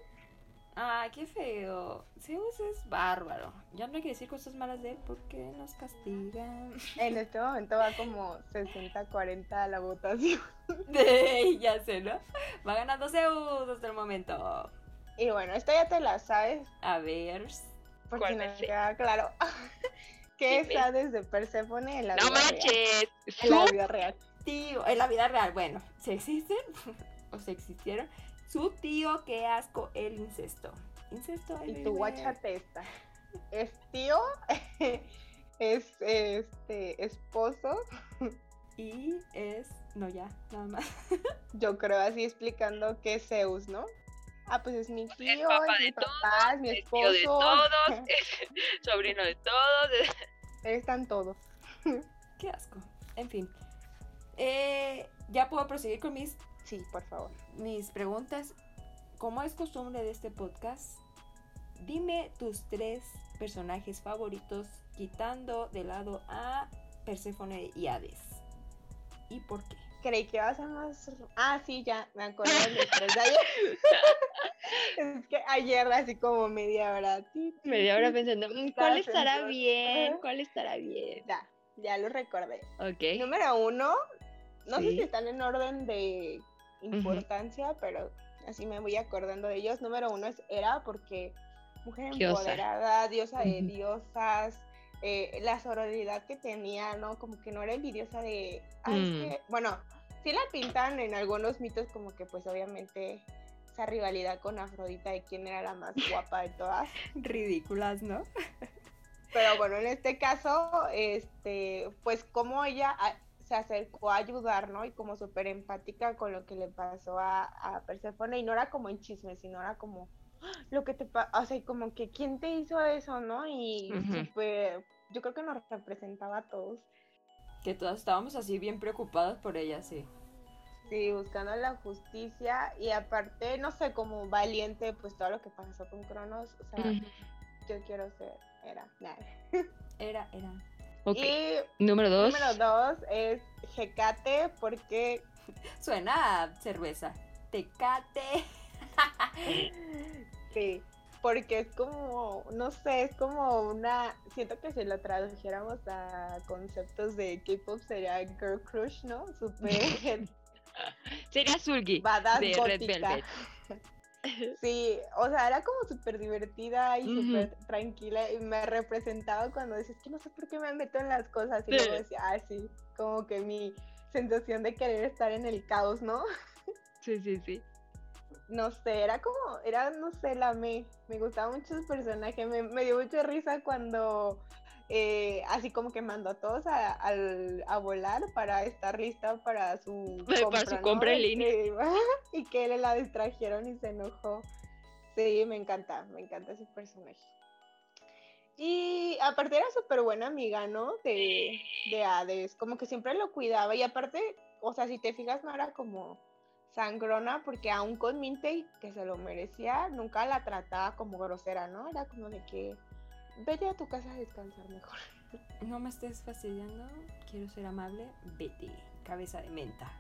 Ah, qué feo. Zeus es bárbaro. Ya no hay que decir cosas malas de él porque nos castigan. [LAUGHS] En este momento va como 60-40 la votación. [LAUGHS] ya sé, ¿no? Va ganando Zeus hasta el momento. Y bueno, esto ya te la sabes. A ver. Porque no queda claro. [LAUGHS] ¿Qué es Hades de Persephone en la vida real? En la vida real. Tío, en la vida real. Bueno, [LAUGHS] si existen [LAUGHS] o si existieron su tío, qué asco, el incesto. Incesto. Y tu guachate esta. Es tío, [LAUGHS] es este esposo. Y es. No, ya, nada más. Yo creo así explicando que es Zeus, ¿no? Ah, pues es mi tío, es, papá mi papá, es mi esposo. Es tío de todos, es sobrino de todos. Están todos. Qué asco. En fin. Eh, ya puedo proseguir con mis Sí, por favor. Mis preguntas, como es costumbre de este podcast, dime tus tres personajes favoritos quitando de lado a Perséfone y Hades. ¿Y por qué? Creí que iba a más... Ah, sí, ya, me acuerdo de los tres de ayer. [LAUGHS] es que ayer así como media hora. Media hora pensando, mm, ¿cuál estará bien? ¿Cuál estará bien? Ya, ya lo recordé. Ok. Número uno, no sé si están en orden de importancia, pero así me voy acordando de ellos. Número uno es Era, porque mujer empoderada, diosa de diosas, eh, la sororidad que tenía, ¿no? Como que no era envidiosa de, mm. bueno, sí la pintan en algunos mitos como que pues obviamente esa rivalidad con Afrodita de quién era la más [LAUGHS] guapa de todas. Ridículas, ¿no? Pero bueno, en este caso, este, pues como ella se acercó a ayudar, ¿no? Y como súper empática con lo que le pasó a, a Persephone, y no era como en chisme, sino era como ¡Ah! lo que te pasa, o sea, como que quién te hizo eso, ¿no? Y súper, yo creo que nos representaba a todos. Que todos estábamos así bien preocupados por ella, sí. Sí, buscando la justicia y aparte, no sé, como valiente, pues todo lo que pasó con Cronos, o sea, yo quiero ser, era, Era, era. Y número dos. Número dos es Jecate porque... [LAUGHS] Suena a cerveza. Tecate. [LAUGHS] sí, porque es como, no sé, es como una, siento que si lo tradujéramos a conceptos de K-pop sería Girl Crush, ¿no? Super. [LAUGHS] sería Sulgi de Red Velvet. [LAUGHS] Sí, o sea, era como súper divertida y súper tranquila y me representaba cuando dices que no sé por qué me meto en las cosas y luego decía, ah, sí, como que mi sensación de querer estar en el caos, ¿no? [LAUGHS] Sí, sí, sí. No sé, era como, era, no sé, la me, me gustaba mucho su personaje, me, me dio mucha risa cuando eh, así como que mandó a todos a, a, volar para estar lista para su [LAUGHS] compra, su compra en línea. [LAUGHS] Y que le la distrajeron y se enojó. Sí, me encanta, me encanta ese personaje. Y aparte era súper buena amiga, ¿no? De, de Hades, como que siempre lo cuidaba y aparte, o sea, si te fijas, no era como sangrona, porque aún con Mintei, que se lo merecía, nunca la trataba como grosera, ¿no? Era como de que vete a tu casa a descansar mejor. No me estés fastidiando, quiero ser amable, vete, cabeza de menta.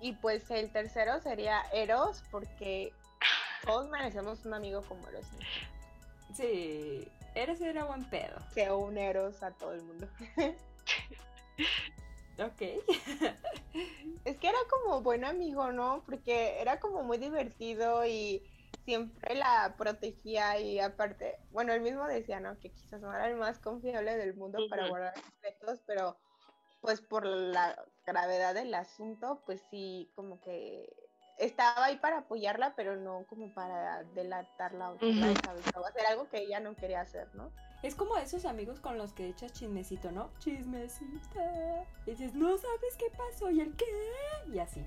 Y pues el tercero sería Eros, porque todos merecemos un amigo como Eros. Sí, Eros era buen pedo. Se un Eros a todo el mundo. [LAUGHS] ok. es que era como buen amigo, ¿no? Porque era como muy divertido y siempre la protegía y aparte, bueno, él mismo decía, ¿no? Que quizás no era el más confiable del mundo para guardar secretos, pero pues por la gravedad del asunto, pues sí, como que estaba ahí para apoyarla, pero no como para delatarla o hacer algo que ella no quería hacer, ¿no? Es como esos amigos con los que echas chismecito, ¿no? Chismecita. Y dices, no sabes qué pasó y el qué. Y así.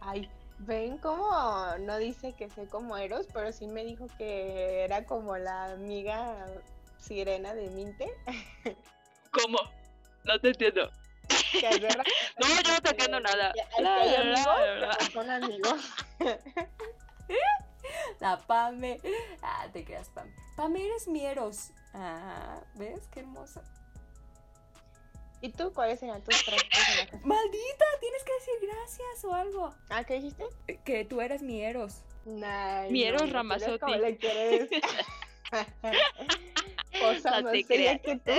Ay, ven como no dice que soy como Eros, pero sí me dijo que era como la amiga sirena de Minte. [LAUGHS] ¿Cómo? No te entiendo. [LAUGHS] no, yo no te entiendo nada. son amigos. [LAUGHS] La Pame. Ah, te creas, Pame. Pame, eres mieros. Ah, ¿ves? Qué hermosa. ¿Y tú cuáles eran tus tres [LAUGHS] personajes? ¡Maldita! Tienes que decir gracias o algo. ¿Ah, qué dijiste? Que tú eres mieros. Nah, mieros no, Ramazotti. ¿Cómo le quieres? [LAUGHS] [LAUGHS] Cosa no, te creas. que tú.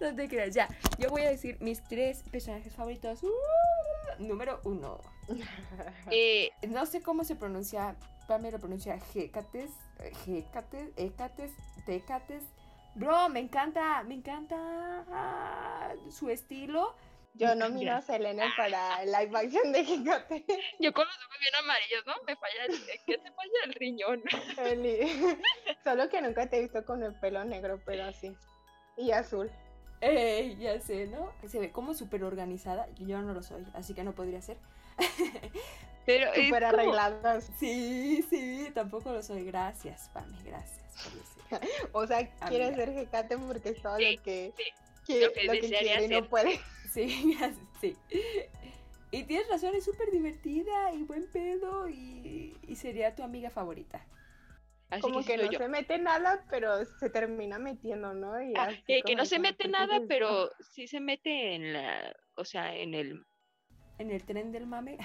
no te creas. Ya, yo voy a decir mis tres personajes favoritos. Uh, número uno. Eh, no sé cómo se pronuncia. Pame lo pronuncia Hecates, Hecates, Hecates, Tecates. Bro, me encanta, me encanta ah, su estilo. Yo nomino a Selena para el live action de Hecate. Yo con los ojos bien amarillos, ¿no? Me falla el, ¿qué te falla el riñón? [LAUGHS] Solo que nunca te he visto con el pelo negro, pero así. Y azul. Eh, ya sé, ¿no? Se ve como súper organizada. Yo no lo soy, así que no podría ser. [LAUGHS] Pero súper arregladas. Sí, sí, tampoco lo soy. Gracias, Pame, gracias. [LAUGHS] o sea, quiere ser Hecate porque es todo lo que, lo que quiere y no puede. [LAUGHS] Sí, [LAUGHS] sí. Y tienes razón, es súper divertida y buen pedo y, y sería tu amiga favorita como que, no se mete nada, pero se termina metiendo, ¿no? Y ah, que no se mete nada, pero sí se mete en la, o sea, en el... En el tren del mame,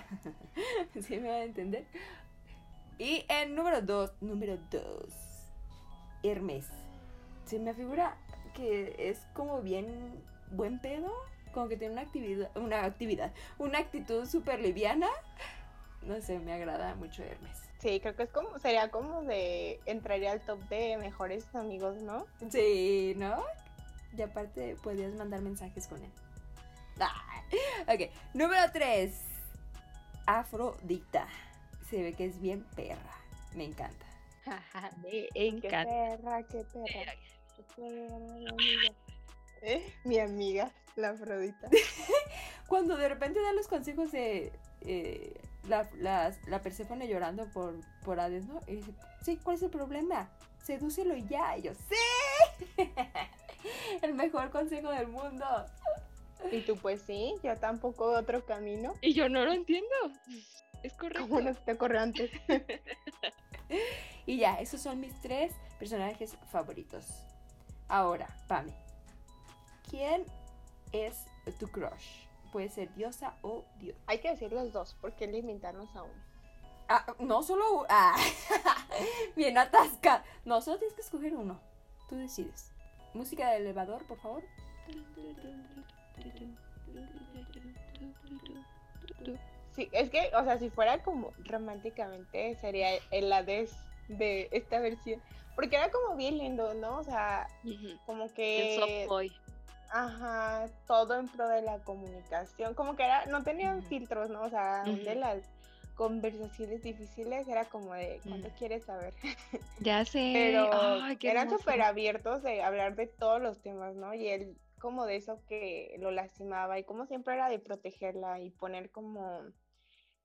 ¿sí me va a entender? Y el número dos, número dos, Hermes. Se me figura que es como bien buen pedo, como que tiene una actividad, una actividad, una actitud súper liviana. No sé, me agrada mucho Hermes. Sí, creo que es como, sería como de, entraría al top de mejores amigos, ¿no? Sí, ¿no? Y aparte podías mandar mensajes con él. Ah, ok, número 3. Afrodita. Se ve que es bien perra. Me encanta. Me encanta. Qué perra, qué perra. Qué perra, mi amiga. ¿Eh? Mi amiga, la Afrodita. [LAUGHS] Cuando de repente da los consejos de... Eh, la, la, la Perséfone llorando por, por Hades, ¿no? Y dice, sí, ¿cuál es el problema? Sedúcelo y ya. Y yo, ¡sí! [LAUGHS] el mejor consejo del mundo. Y tú, pues sí, yo tampoco otro camino. Y yo no lo entiendo. Es correcto. ¿Cómo no te ocurrió antes? [LAUGHS] y ya, esos son mis tres personajes favoritos. Ahora, Pame, ¿quién es tu crush? puede ser diosa o dios. Hay que decir los dos, porque limitarnos a uno. Ah, no solo uno. Ah, [LAUGHS] bien atasca. No, solo tienes que escoger uno. Tú decides. Música de elevador, por favor. Sí, es que, o sea, si fuera como románticamente, sería el Hades de esta versión. Porque era como bien lindo, ¿no? O sea, como que. El soft Ajá, todo en pro de la comunicación, como que era, no tenían filtros, ¿no? O sea, de las conversaciones difíciles era como de cuánto quieres saber. [LAUGHS] Ya sé. Pero eran súper abiertos de hablar de todos los temas, ¿no? Y él como de eso que lo lastimaba y como siempre era de protegerla y poner como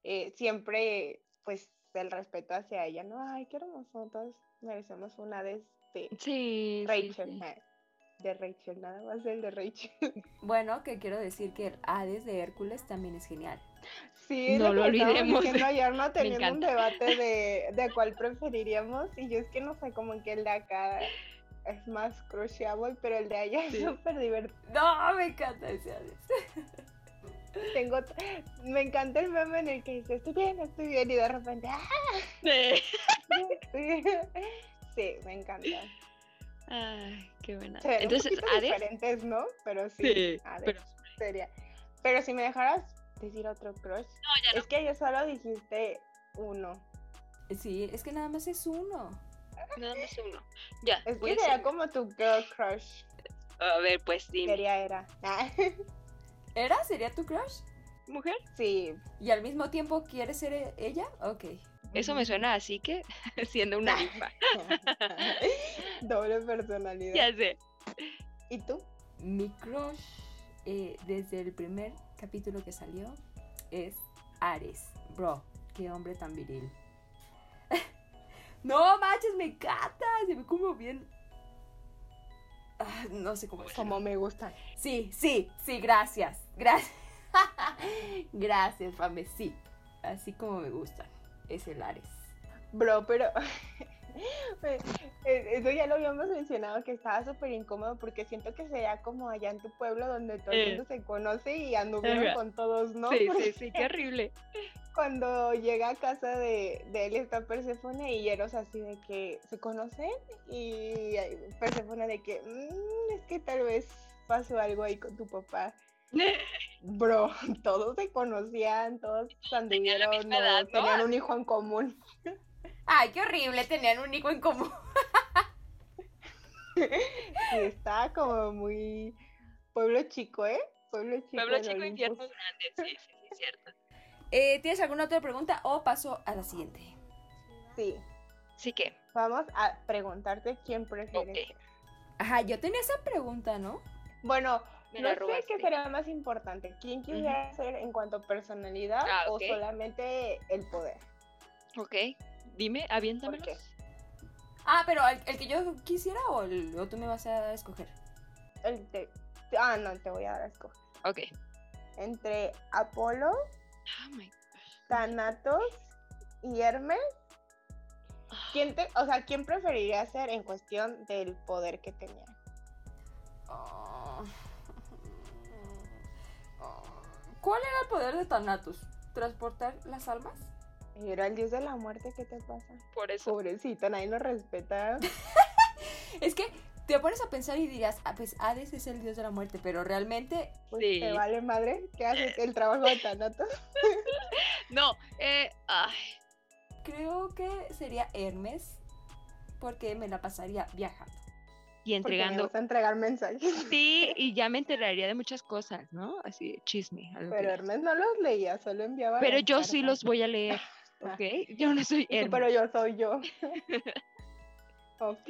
eh, siempre pues el respeto hacia ella, ¿no? Ay, qué hermoso, todos merecemos una de este sí, Rachel. Sí, de Rachel, nada más el de Rachel. [LAUGHS] Bueno, que quiero decir que el Hades de Hércules también es genial. Sí, no lo, olvidemos. ayer no [LAUGHS] teniendo un debate de, [LAUGHS] de cuál preferiríamos y yo es que no sé cómo que el de acá es más cruciable, pero el de allá es súper divertido. No, me encanta ese Hades. Tengo, me encanta el meme en el que dice estoy bien, estoy bien y de repente ¡ah! Sí. sí, sí me encanta. Ay, qué buena. Entonces, un diferentes, ¿no? Pero sí, pero... Sería. Pero si me dejaras decir otro crush, no, ya no. es que yo solo dijiste uno. Sí, es que nada más es uno. Nada más uno. Ya. Es que sería como tu girl crush. A ver, pues dime. Sería era. [LAUGHS] ¿Era? ¿Sería tu crush? ¿Mujer? Sí. ¿Y al mismo tiempo quieres ser e-, ella? Ok. Eso me suena así que [LAUGHS] siendo una ninfa. [LAUGHS] Doble personalidad. Ya sé. ¿Y tú? Mi crush eh, desde el primer capítulo que salió es Ares. Bro, qué hombre tan viril. [LAUGHS] no manches, me encanta. Se ve como bien. Ah, no sé cómo. Como me gusta. Sí, sí, sí, gracias. Gracias. [LAUGHS] gracias, Fame. Sí, así como me gustan. Es el Ares. Bro, pero [LAUGHS] eso ya lo habíamos mencionado, que estaba súper incómodo porque siento que sería como allá en tu pueblo donde todo el mundo se conoce y anduvieron con todos, ¿no? Sí, [LAUGHS] sí, sí, qué horrible. Cuando llega a casa de, de él está Persephone y Eros así de que se conocen y Persephone de que mm, es que tal vez pasó algo ahí con tu papá. [LAUGHS] Bro, todos se conocían, todos anduvieron, tenían un hijo en común. Ay, qué horrible, tenían un hijo en común. sí, está como muy pueblo chico, ¿eh? Pueblo chico. Pueblo chico, infierno grande, sí, sí, sí, cierto. Eh, ¿Tienes alguna otra pregunta o paso a la siguiente? Sí. Sí que. Vamos a preguntarte quién prefieres ser. Ajá, yo tenía esa pregunta, ¿no? Bueno, no sé qué sería más importante. ¿Quién quisiera ser en cuanto a personalidad ah, o solamente el poder? Ok. Dime, aviéntame. Ah, pero ¿el, que yo quisiera o, tú me vas a escoger? El ah, no, te voy a dar a escoger. Ok. Entre Apolo, oh Thanatos y Hermes. ¿Quién te, o sea, ¿quién preferiría ser en cuestión del poder que tenía? Ah. [LAUGHS] ¿Cuál era el poder de Thanatos? ¿Transportar las almas? Era el dios de la muerte, ¿qué te pasa? Por eso. Pobrecito, nadie lo respeta. [LAUGHS] es que te pones a pensar y dirías, ah, pues Hades es el dios de la muerte, pero realmente... Pues te vale madre ¿Qué haces el trabajo de Tanato. [LAUGHS] no, eh, ay. Creo que sería Hermes, porque me la pasaría viajando. Y entregando. Porque me entregar mensajes. Sí, y ya me enteraría de muchas cosas, ¿no? Así, chisme. Pero Hermes no los leía, solo enviaba. Pero yo sí los voy a leer. ¿Ok? Yo no soy él. Pero yo soy yo. [LAUGHS] ok.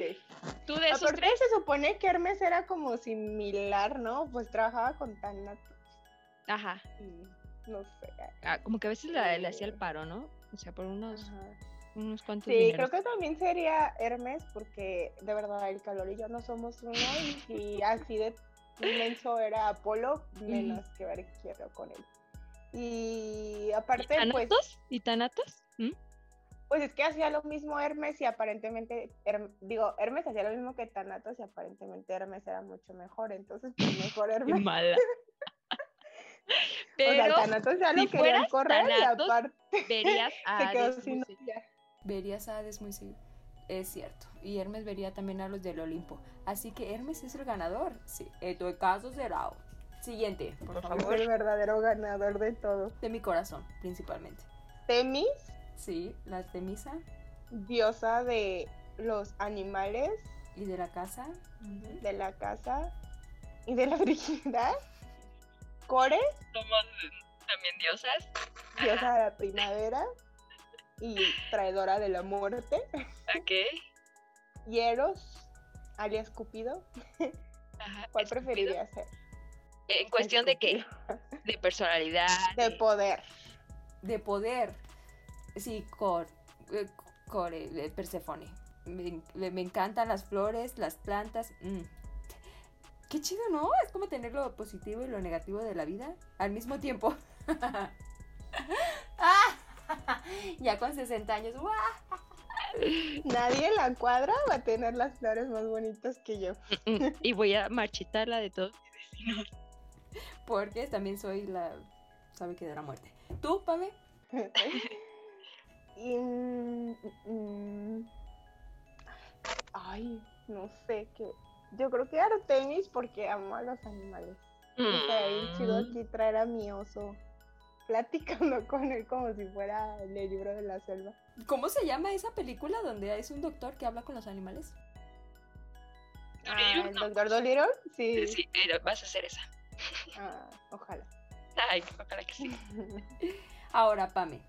¿Tú de esos tres? se supone que Hermes era como similar, ¿no? Pues trabajaba con Thanatos. Ajá. no sé. Ah, como que a veces le, hacía el paro, ¿no? O sea, por unos, unos cuantos Sí, creo que también sería Hermes porque de verdad el calor y yo no somos uno y [LAUGHS] así de inmenso era Apolo, menos que ver quiero con él. Y aparte, ¿Y pues. ¿Y Tanatos? ¿Mm? Pues es que hacía lo mismo Hermes y aparentemente, digo, Hermes hacía lo mismo que Tanatos y aparentemente Hermes era mucho mejor, entonces pues mejor [LAUGHS] Hermes. Qué mala. Pero, [LAUGHS] o sea, Tanatos ya lo querían correr y aparte [LAUGHS] verías a se quedó sin Verías a Hades muy sí. Es cierto. Y Hermes vería también a los del Olimpo. Así que Hermes es el ganador. Sí, en tu caso será. Siguiente, por, favor. Es el verdadero ganador de todo. De mi corazón, principalmente. Temis. Sí, la Temisa. Diosa de los animales. Y de la casa. De la casa. Y de la [LAUGHS] virginidad. Core. Somos también diosas. Diosa de la [LAUGHS] primavera. y traidora de la muerte. Ok. Hieros, alias Cupido. ¿Cuál preferirías ser? ¿En cuestión de qué? [LAUGHS] De personalidad. De poder. De poder. Sí, Core. Eh, Core, eh, Persefone. Me, me, encantan las flores, las plantas. Mm. Qué chido, ¿no? Es como tener lo positivo y lo negativo de la vida al mismo tiempo. [LAUGHS] [LAUGHS] ya con 60 años. Nadie en la cuadra va a tener las flores más bonitas que yo. Mm, mm. y voy a marchitarla de todos mis vecinos. Porque también soy la. sabe que de la muerte. ¿Tú, Pame? [LAUGHS] Mm, ay, no sé qué. Yo creo que Artemis porque amo a los animales. O sea, chido aquí traer a mi oso platicando [LAUGHS] con él como si fuera el libro de la selva. ¿Cómo se llama esa película donde es un doctor que habla con los animales? Ah, ¿El doctor Dolittle? Sí. Sí, vas a hacer esa. Ah, ojalá. Ay, ojalá que sí. [LAUGHS] Ahora, Pame.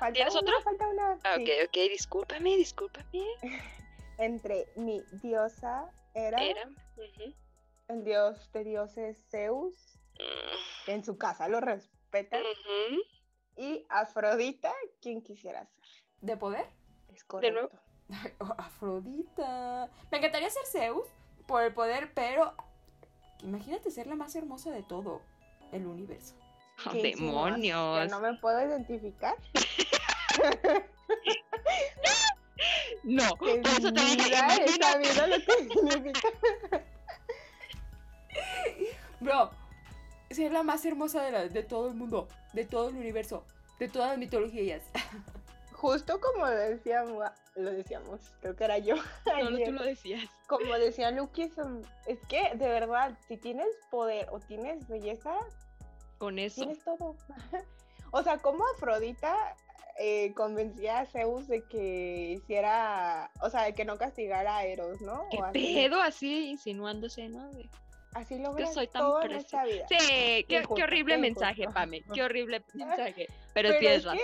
Ah, ¿Tienes otro? Falta una. Ah, ok, ok, discúlpame, discúlpame. [LAUGHS] Entre mi diosa era, era. el dios de dioses Zeus, mm. en su casa lo respetan, y Afrodita, quien quisiera ser. ¿De poder? Es correcto. [LAUGHS] Oh, Afrodita. Me encantaría ser Zeus por el poder, pero imagínate ser la más hermosa de todo el universo. [LAUGHS] Demonios. no me puedo identificar. [LAUGHS] no, [LAUGHS] por eso te vida lo que significa. Bro, ser la más hermosa de, de todo el mundo, de todo el universo, de todas las mitologías. Justo como decíamos, lo decíamos, creo que era yo. No, no, tú lo decías. Como decía Lucky, es que de verdad, si tienes poder o tienes belleza, con eso. Tienes todo. [LAUGHS] o sea, como Afrodita eh, convencía a Zeus de que hiciera, o sea, de que no castigara a Eros, ¿no? ¿Qué pedo así insinuándose, ¿no? Así lo Yo soy tan preciosa. Sí, qué, horrible mensaje, Pame. Qué horrible [LAUGHS] mensaje. Pero, tienes razón.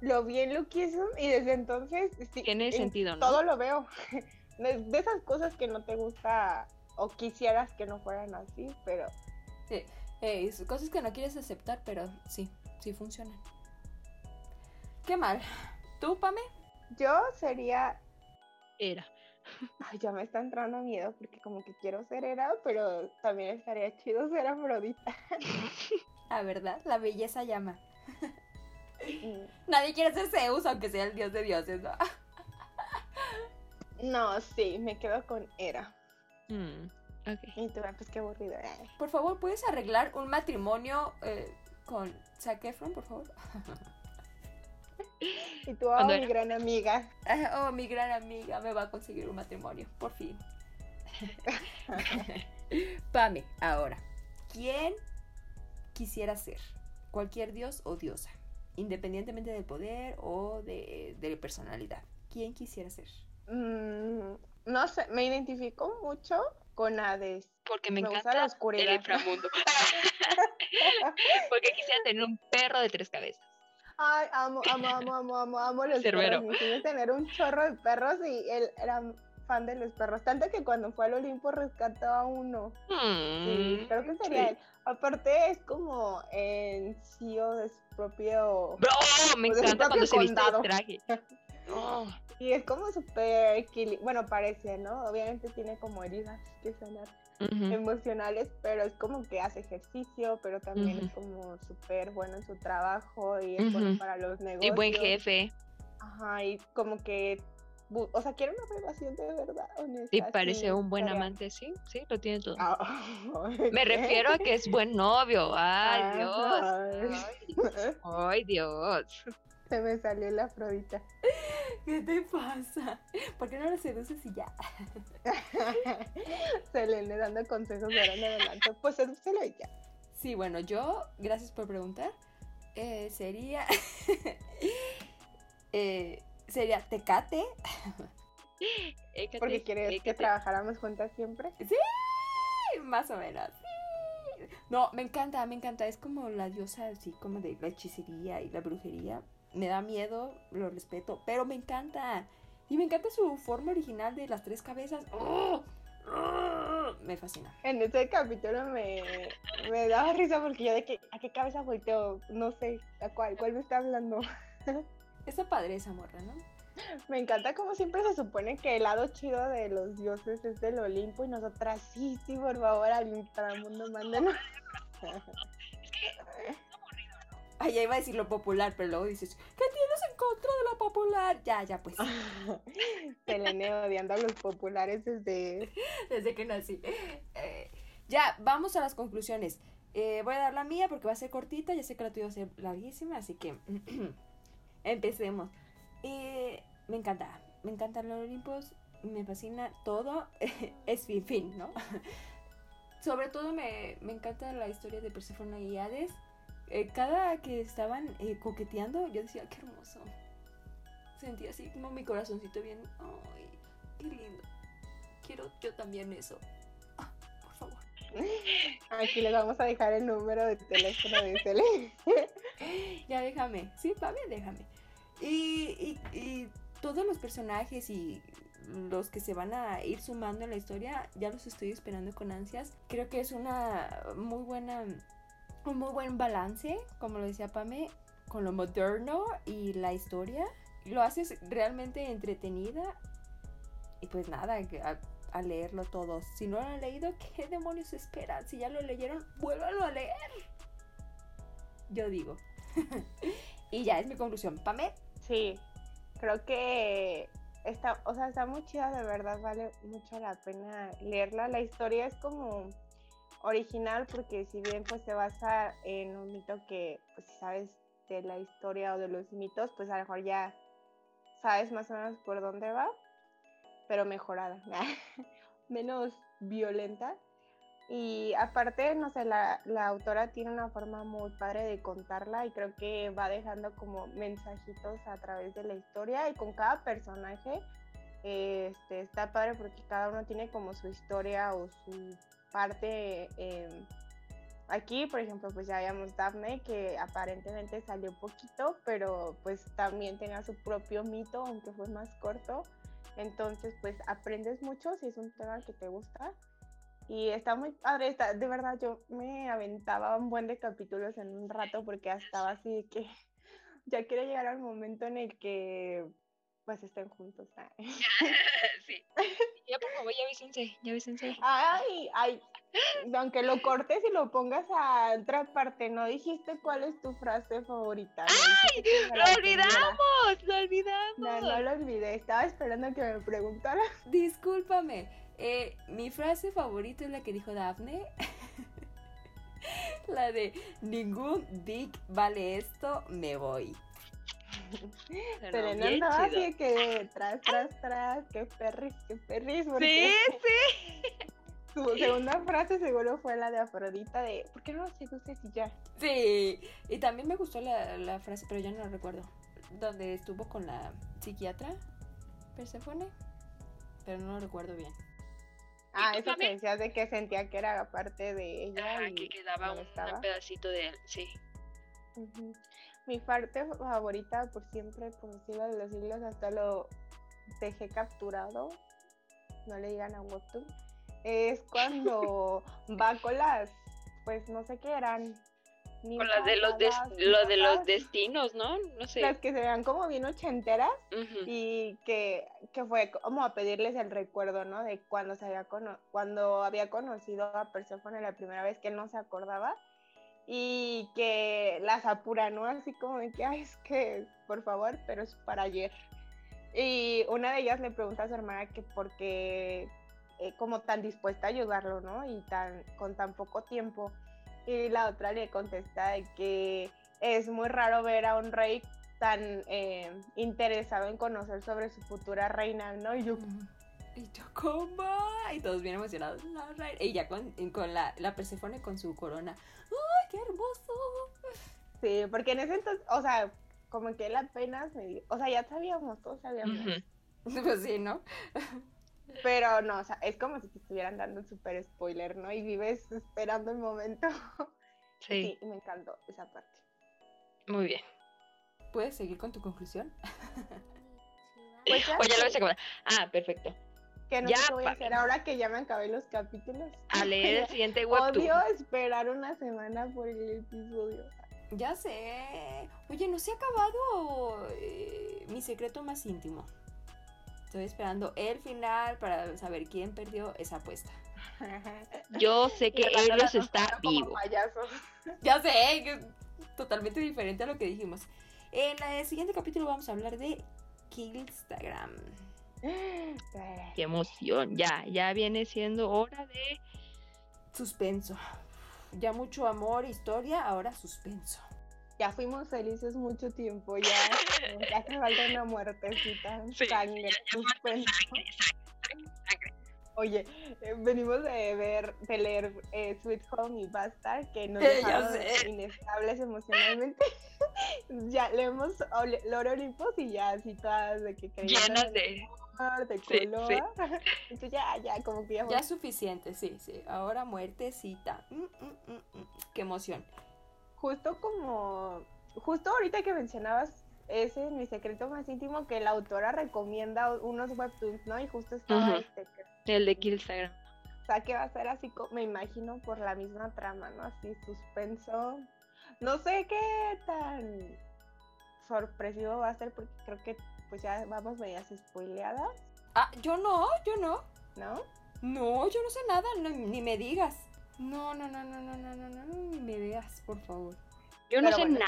lo vi en Luquism y desde entonces. Tiene sentido, ¿no? Todo lo veo. [LAUGHS] De esas cosas que no te gusta o quisieras que no fueran así, pero. Sí. Eh, cosas que no quieres aceptar, pero sí, sí funcionan. Qué mal. ¿Tú, Pame? Yo sería... Era. [LAUGHS] Ay, ya me está entrando miedo porque como que quiero ser Era, pero también estaría chido ser Afrodita. [LAUGHS] La verdad, la belleza llama. [LAUGHS] Mm. Nadie quiere ser Zeus, aunque sea el dios de dioses, ¿no? No, sí, me quedo con Era. Mm. Y tú, pues qué aburrido. Por favor, ¿puedes arreglar un matrimonio eh, con Zac Efron, por favor? [LAUGHS] y tú, oh, mi gran amiga. [LAUGHS] Oh, mi gran amiga me va a conseguir un matrimonio, por fin. [LAUGHS] Pame, ahora, ¿quién quisiera ser? ¿Cualquier dios o diosa? Independientemente del poder o de, de personalidad. ¿Quién quisiera ser? Mm, no sé, me identifico mucho con Hades. Porque me, encanta la oscuridad. el inframundo. [LAUGHS] [LAUGHS] Porque quisiera tener un perro de tres cabezas. Ay, amo, amo, amo, amo, amo, amo los perros. Quisiera tener un chorro de perros y él era fan de los perros. Tanto que cuando fue al Olimpo rescató a uno. sí, mm, creo que sería él. Aparte es como en CEO de su propio... Bro, me encanta cuando se viste el traje. [LAUGHS] Oh. Y es como súper bueno, parece, ¿no? Obviamente tiene como heridas que son emocionales, pero es como que hace ejercicio, pero también es como súper bueno en su trabajo y es bueno para los negocios. Y buen jefe. Ajá, y como que, o sea, quiere una relación de verdad, honesta. Y parece un buen amante, sí, sí, lo tiene todo. Ah, [LAUGHS] Me refiero a que es buen novio, ay Dios. ay Dios. [LAUGHS] Se me salió la Afrodita. ¿Qué te pasa? ¿Por qué no lo seduces y ya? [LAUGHS] Selene dando consejos de ahora en adelante. Pues sedúcelo y ya. Sí, bueno, yo, gracias por preguntar. Eh, sería. [LAUGHS] eh, sería Tecate. Porque quieres que trabajáramos juntas siempre. Sí, más o menos. No, me encanta, me encanta. Es como la diosa así como de la hechicería y la brujería me da miedo, lo respeto, pero me encanta. Y me encanta su forma original de las tres cabezas. ¡Oh! ¡Oh! Me fascina. En este capítulo me, me daba risa porque yo de que, a qué cabeza volteo, no sé, a cuál, cuál me está hablando. [LAUGHS] Esa padre esa morra, ¿no? Me encanta como siempre se supone que el lado chido de los dioses es del Olimpo y nosotras, sí, sí, por favor, al mundo mándenos. [LAUGHS] Ay, ya iba a decir lo popular, pero luego dices, ¿qué tienes en contra de lo popular? Ya, ya, pues. [LAUGHS] Selene odiando a los populares desde... desde que nací. Eh, ya, vamos a las conclusiones. Eh, voy a dar la mía porque va a ser cortita, ya sé que la tuya va a ser larguísima, así que [CLEARS THROAT] empecemos. Eh, me encanta, me encantan los Olimpos, me fascina todo, [LAUGHS] es fin, fin, ¿no? [LAUGHS] Sobre todo me, me encanta la historia de Persephone y Hades eh, cada que estaban eh, coqueteando, yo decía, qué hermoso. Sentía así como mi corazoncito bien, ay, qué lindo. Quiero yo también eso. Ah, por favor. Aquí les vamos a dejar el número de teléfono de Cele. [LAUGHS] ya déjame, sí, papi, déjame. Y, y, y todos los personajes y los que se van a ir sumando en la historia, ya los estoy esperando con ansias. Creo que es una muy buena, un muy buen balance, como lo decía Pame, con lo moderno y la historia. Lo haces realmente entretenida. Y pues nada, a, leerlo todos. Si no lo han leído, [LAUGHS] ¿qué demonios esperan? Si ya lo leyeron, vuélvalo a leer. Yo digo. [LAUGHS] y ya es mi conclusión. Pame. Sí, creo que está, o sea, está muy chida, de verdad, vale mucho la pena leerla. La historia es como original porque si bien pues se basa en un mito que pues si sabes de la historia o de los mitos, pues a lo mejor ya sabes más o menos por dónde va, pero mejorada, [LAUGHS] menos violenta. Y aparte, no sé, la, la, autora tiene una forma muy padre de contarla y creo que va dejando como mensajitos a través de la historia y con cada personaje este, está padre porque cada uno tiene como su historia o su parte. Em, aquí, por ejemplo, pues ya habíamos Daphne que aparentemente salió poquito, pero pues también tenía su propio mito, aunque fue más corto. Entonces, pues aprendes mucho si es un tema que te gusta. Y está muy padre, está, de verdad yo me aventaba un buen de capítulos en un rato porque estaba así que [LAUGHS] ya quiero llegar al momento en el que pues estén juntos. Ah. [LAUGHS] sí. [LAUGHS] Ya por favor, ya vísense, ya vísense. Ay, ay, aunque lo cortes y lo pongas a otra parte, no dijiste cuál es tu frase favorita. ¡Ay! ¡Lo olvidamos! ¡Lo olvidamos! No, no lo olvidé, estaba esperando que me preguntara. [LAUGHS] Discúlpame. Eh, mi frase favorita es la que dijo Daphne. la de ningún dick vale esto, me voy. [LAUGHS] Pero no andaba así que tras, tras, tras, que perris, que perris. Sí, [LAUGHS] sí. Su segunda frase seguro fue la de Afrodita de ¿por qué no lo seduces y ya? Sí, y también me gustó la, la frase, pero ya no la recuerdo. Donde estuvo con la psiquiatra Persephone, pero no lo recuerdo bien. Ah, eso que decías de que sentía que era parte de ella. y que quedaba un, pedacito de él, sí. Mi parte favorita por siempre, por siglos de los siglos, hasta lo dejé capturado. No le digan a Webtoon. Es [LAUGHS] cuando va con las, pues no sé qué eran, con las de los, lo de los destinos, ¿no? No sé. Las que se vean como bien ochenteras y que, que, fue como a pedirles el recuerdo, ¿no? De cuando, se había cuando había conocido a Persephone la primera vez que no se acordaba y que las apura, ¿no? Así como de que, ay, es que, por favor, pero es para ayer. Y una de ellas le pregunta a su hermana que por qué eh, como tan dispuesta a ayudarlo, ¿no? Y tan, con tan poco tiempo. Y la otra le contesta de que es muy raro ver a un rey tan eh, interesado en conocer sobre su futura reina, ¿no? Y yo, y yo, ¿cómo? Y todos bien emocionados. Y ya con, con la, la Persefone con su corona. ¡Ay, qué hermoso! Sí, porque en ese entonces, o sea, como que él apenas me dio, o sea, ya sabíamos, todos sabíamos. [LAUGHS] Pues sí, ¿no? Pero no, o sea, es como si te estuvieran dando un super spoiler, ¿no? Y vives esperando el momento. [LAUGHS] Sí. sí. me encantó esa parte. Muy bien. ¿Puedes seguir con tu conclusión? [LAUGHS] pues ya, lo ves a Ah, perfecto. Que no ya, sé qué voy a hacer ahora que ya me acabé los capítulos. A leer el siguiente webtoon. Odio esperar una semana por el episodio. Ya sé. Oye, ¿no se ha acabado eh, mi secreto más íntimo? Estoy esperando el final para saber quién perdió esa apuesta. [LAUGHS] Yo sé que Eros está vivo. [LAUGHS] Ya sé, totalmente diferente a lo que dijimos. En el siguiente capítulo vamos a hablar de Instagram. Qué emoción, ya, ya viene siendo hora de suspenso. Ya mucho amor, historia, ahora suspenso ya fuimos felices mucho tiempo, ya, [LAUGHS] ya hace falta una muertecita, sangre, suspenso. Oye, eh, venimos de ver, de leer eh, Sweet Home y Bastard, que nos dejaron inestables emocionalmente. [LAUGHS] ya leemos Loro Olympus y ya así todas de que Llenas de... de color. [LAUGHS] Entonces ya, ya, como que ya... Ya es suficiente, sí, sí. Ahora muertecita. Mm, mm, mm, Qué emoción. Justo como... Justo ahorita que mencionabas ese es mi secreto más íntimo que la autora recomienda unos webtoons, ¿no? Y justo estaba este el de Killsagram. O sea, que va a ser así, me imagino, por la misma trama, ¿no? Así, suspenso. No sé qué tan sorpresivo va a ser, porque creo que pues ya vamos medias spoileadas. Ah, yo no, yo no. ¿No? No, yo no sé nada, ni me digas. No, no, no, no, no, no, no, no, ni me digas, por favor. Yo no sé nada.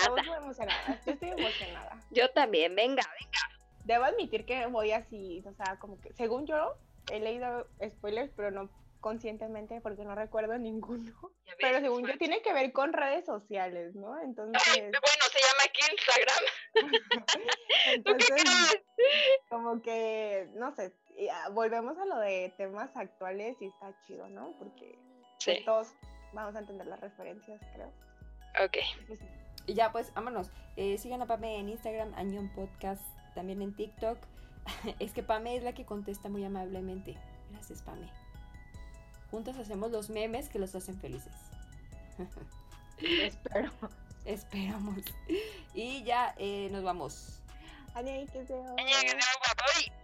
Yo estoy emocionada. [LAUGHS] yo también, venga, venga. Debo admitir que voy así, o sea, como que, según yo, he leído spoilers, pero no conscientemente porque no recuerdo [LAUGHS] ninguno. Pero según yo tiene que ver con redes sociales, ¿no? Entonces... bueno, se llama aquí Instagram. [LAUGHS] Entonces, como que, no sé, ah, volvemos a lo de temas actuales y está chido, ¿no? Porque pues, todos vamos a entender las referencias, creo. Ok. Y ya, pues, vámonos. Eh, sigan a Pame en Instagram, Añón Podcast, también en TikTok. [LAUGHS] es que Pame es la que contesta muy amablemente. Gracias, Pame juntas hacemos los memes que los hacen felices. Espero. Esperamos. Y ya eh, nos vamos. 안녕히 계세요. 안녕히 계세요,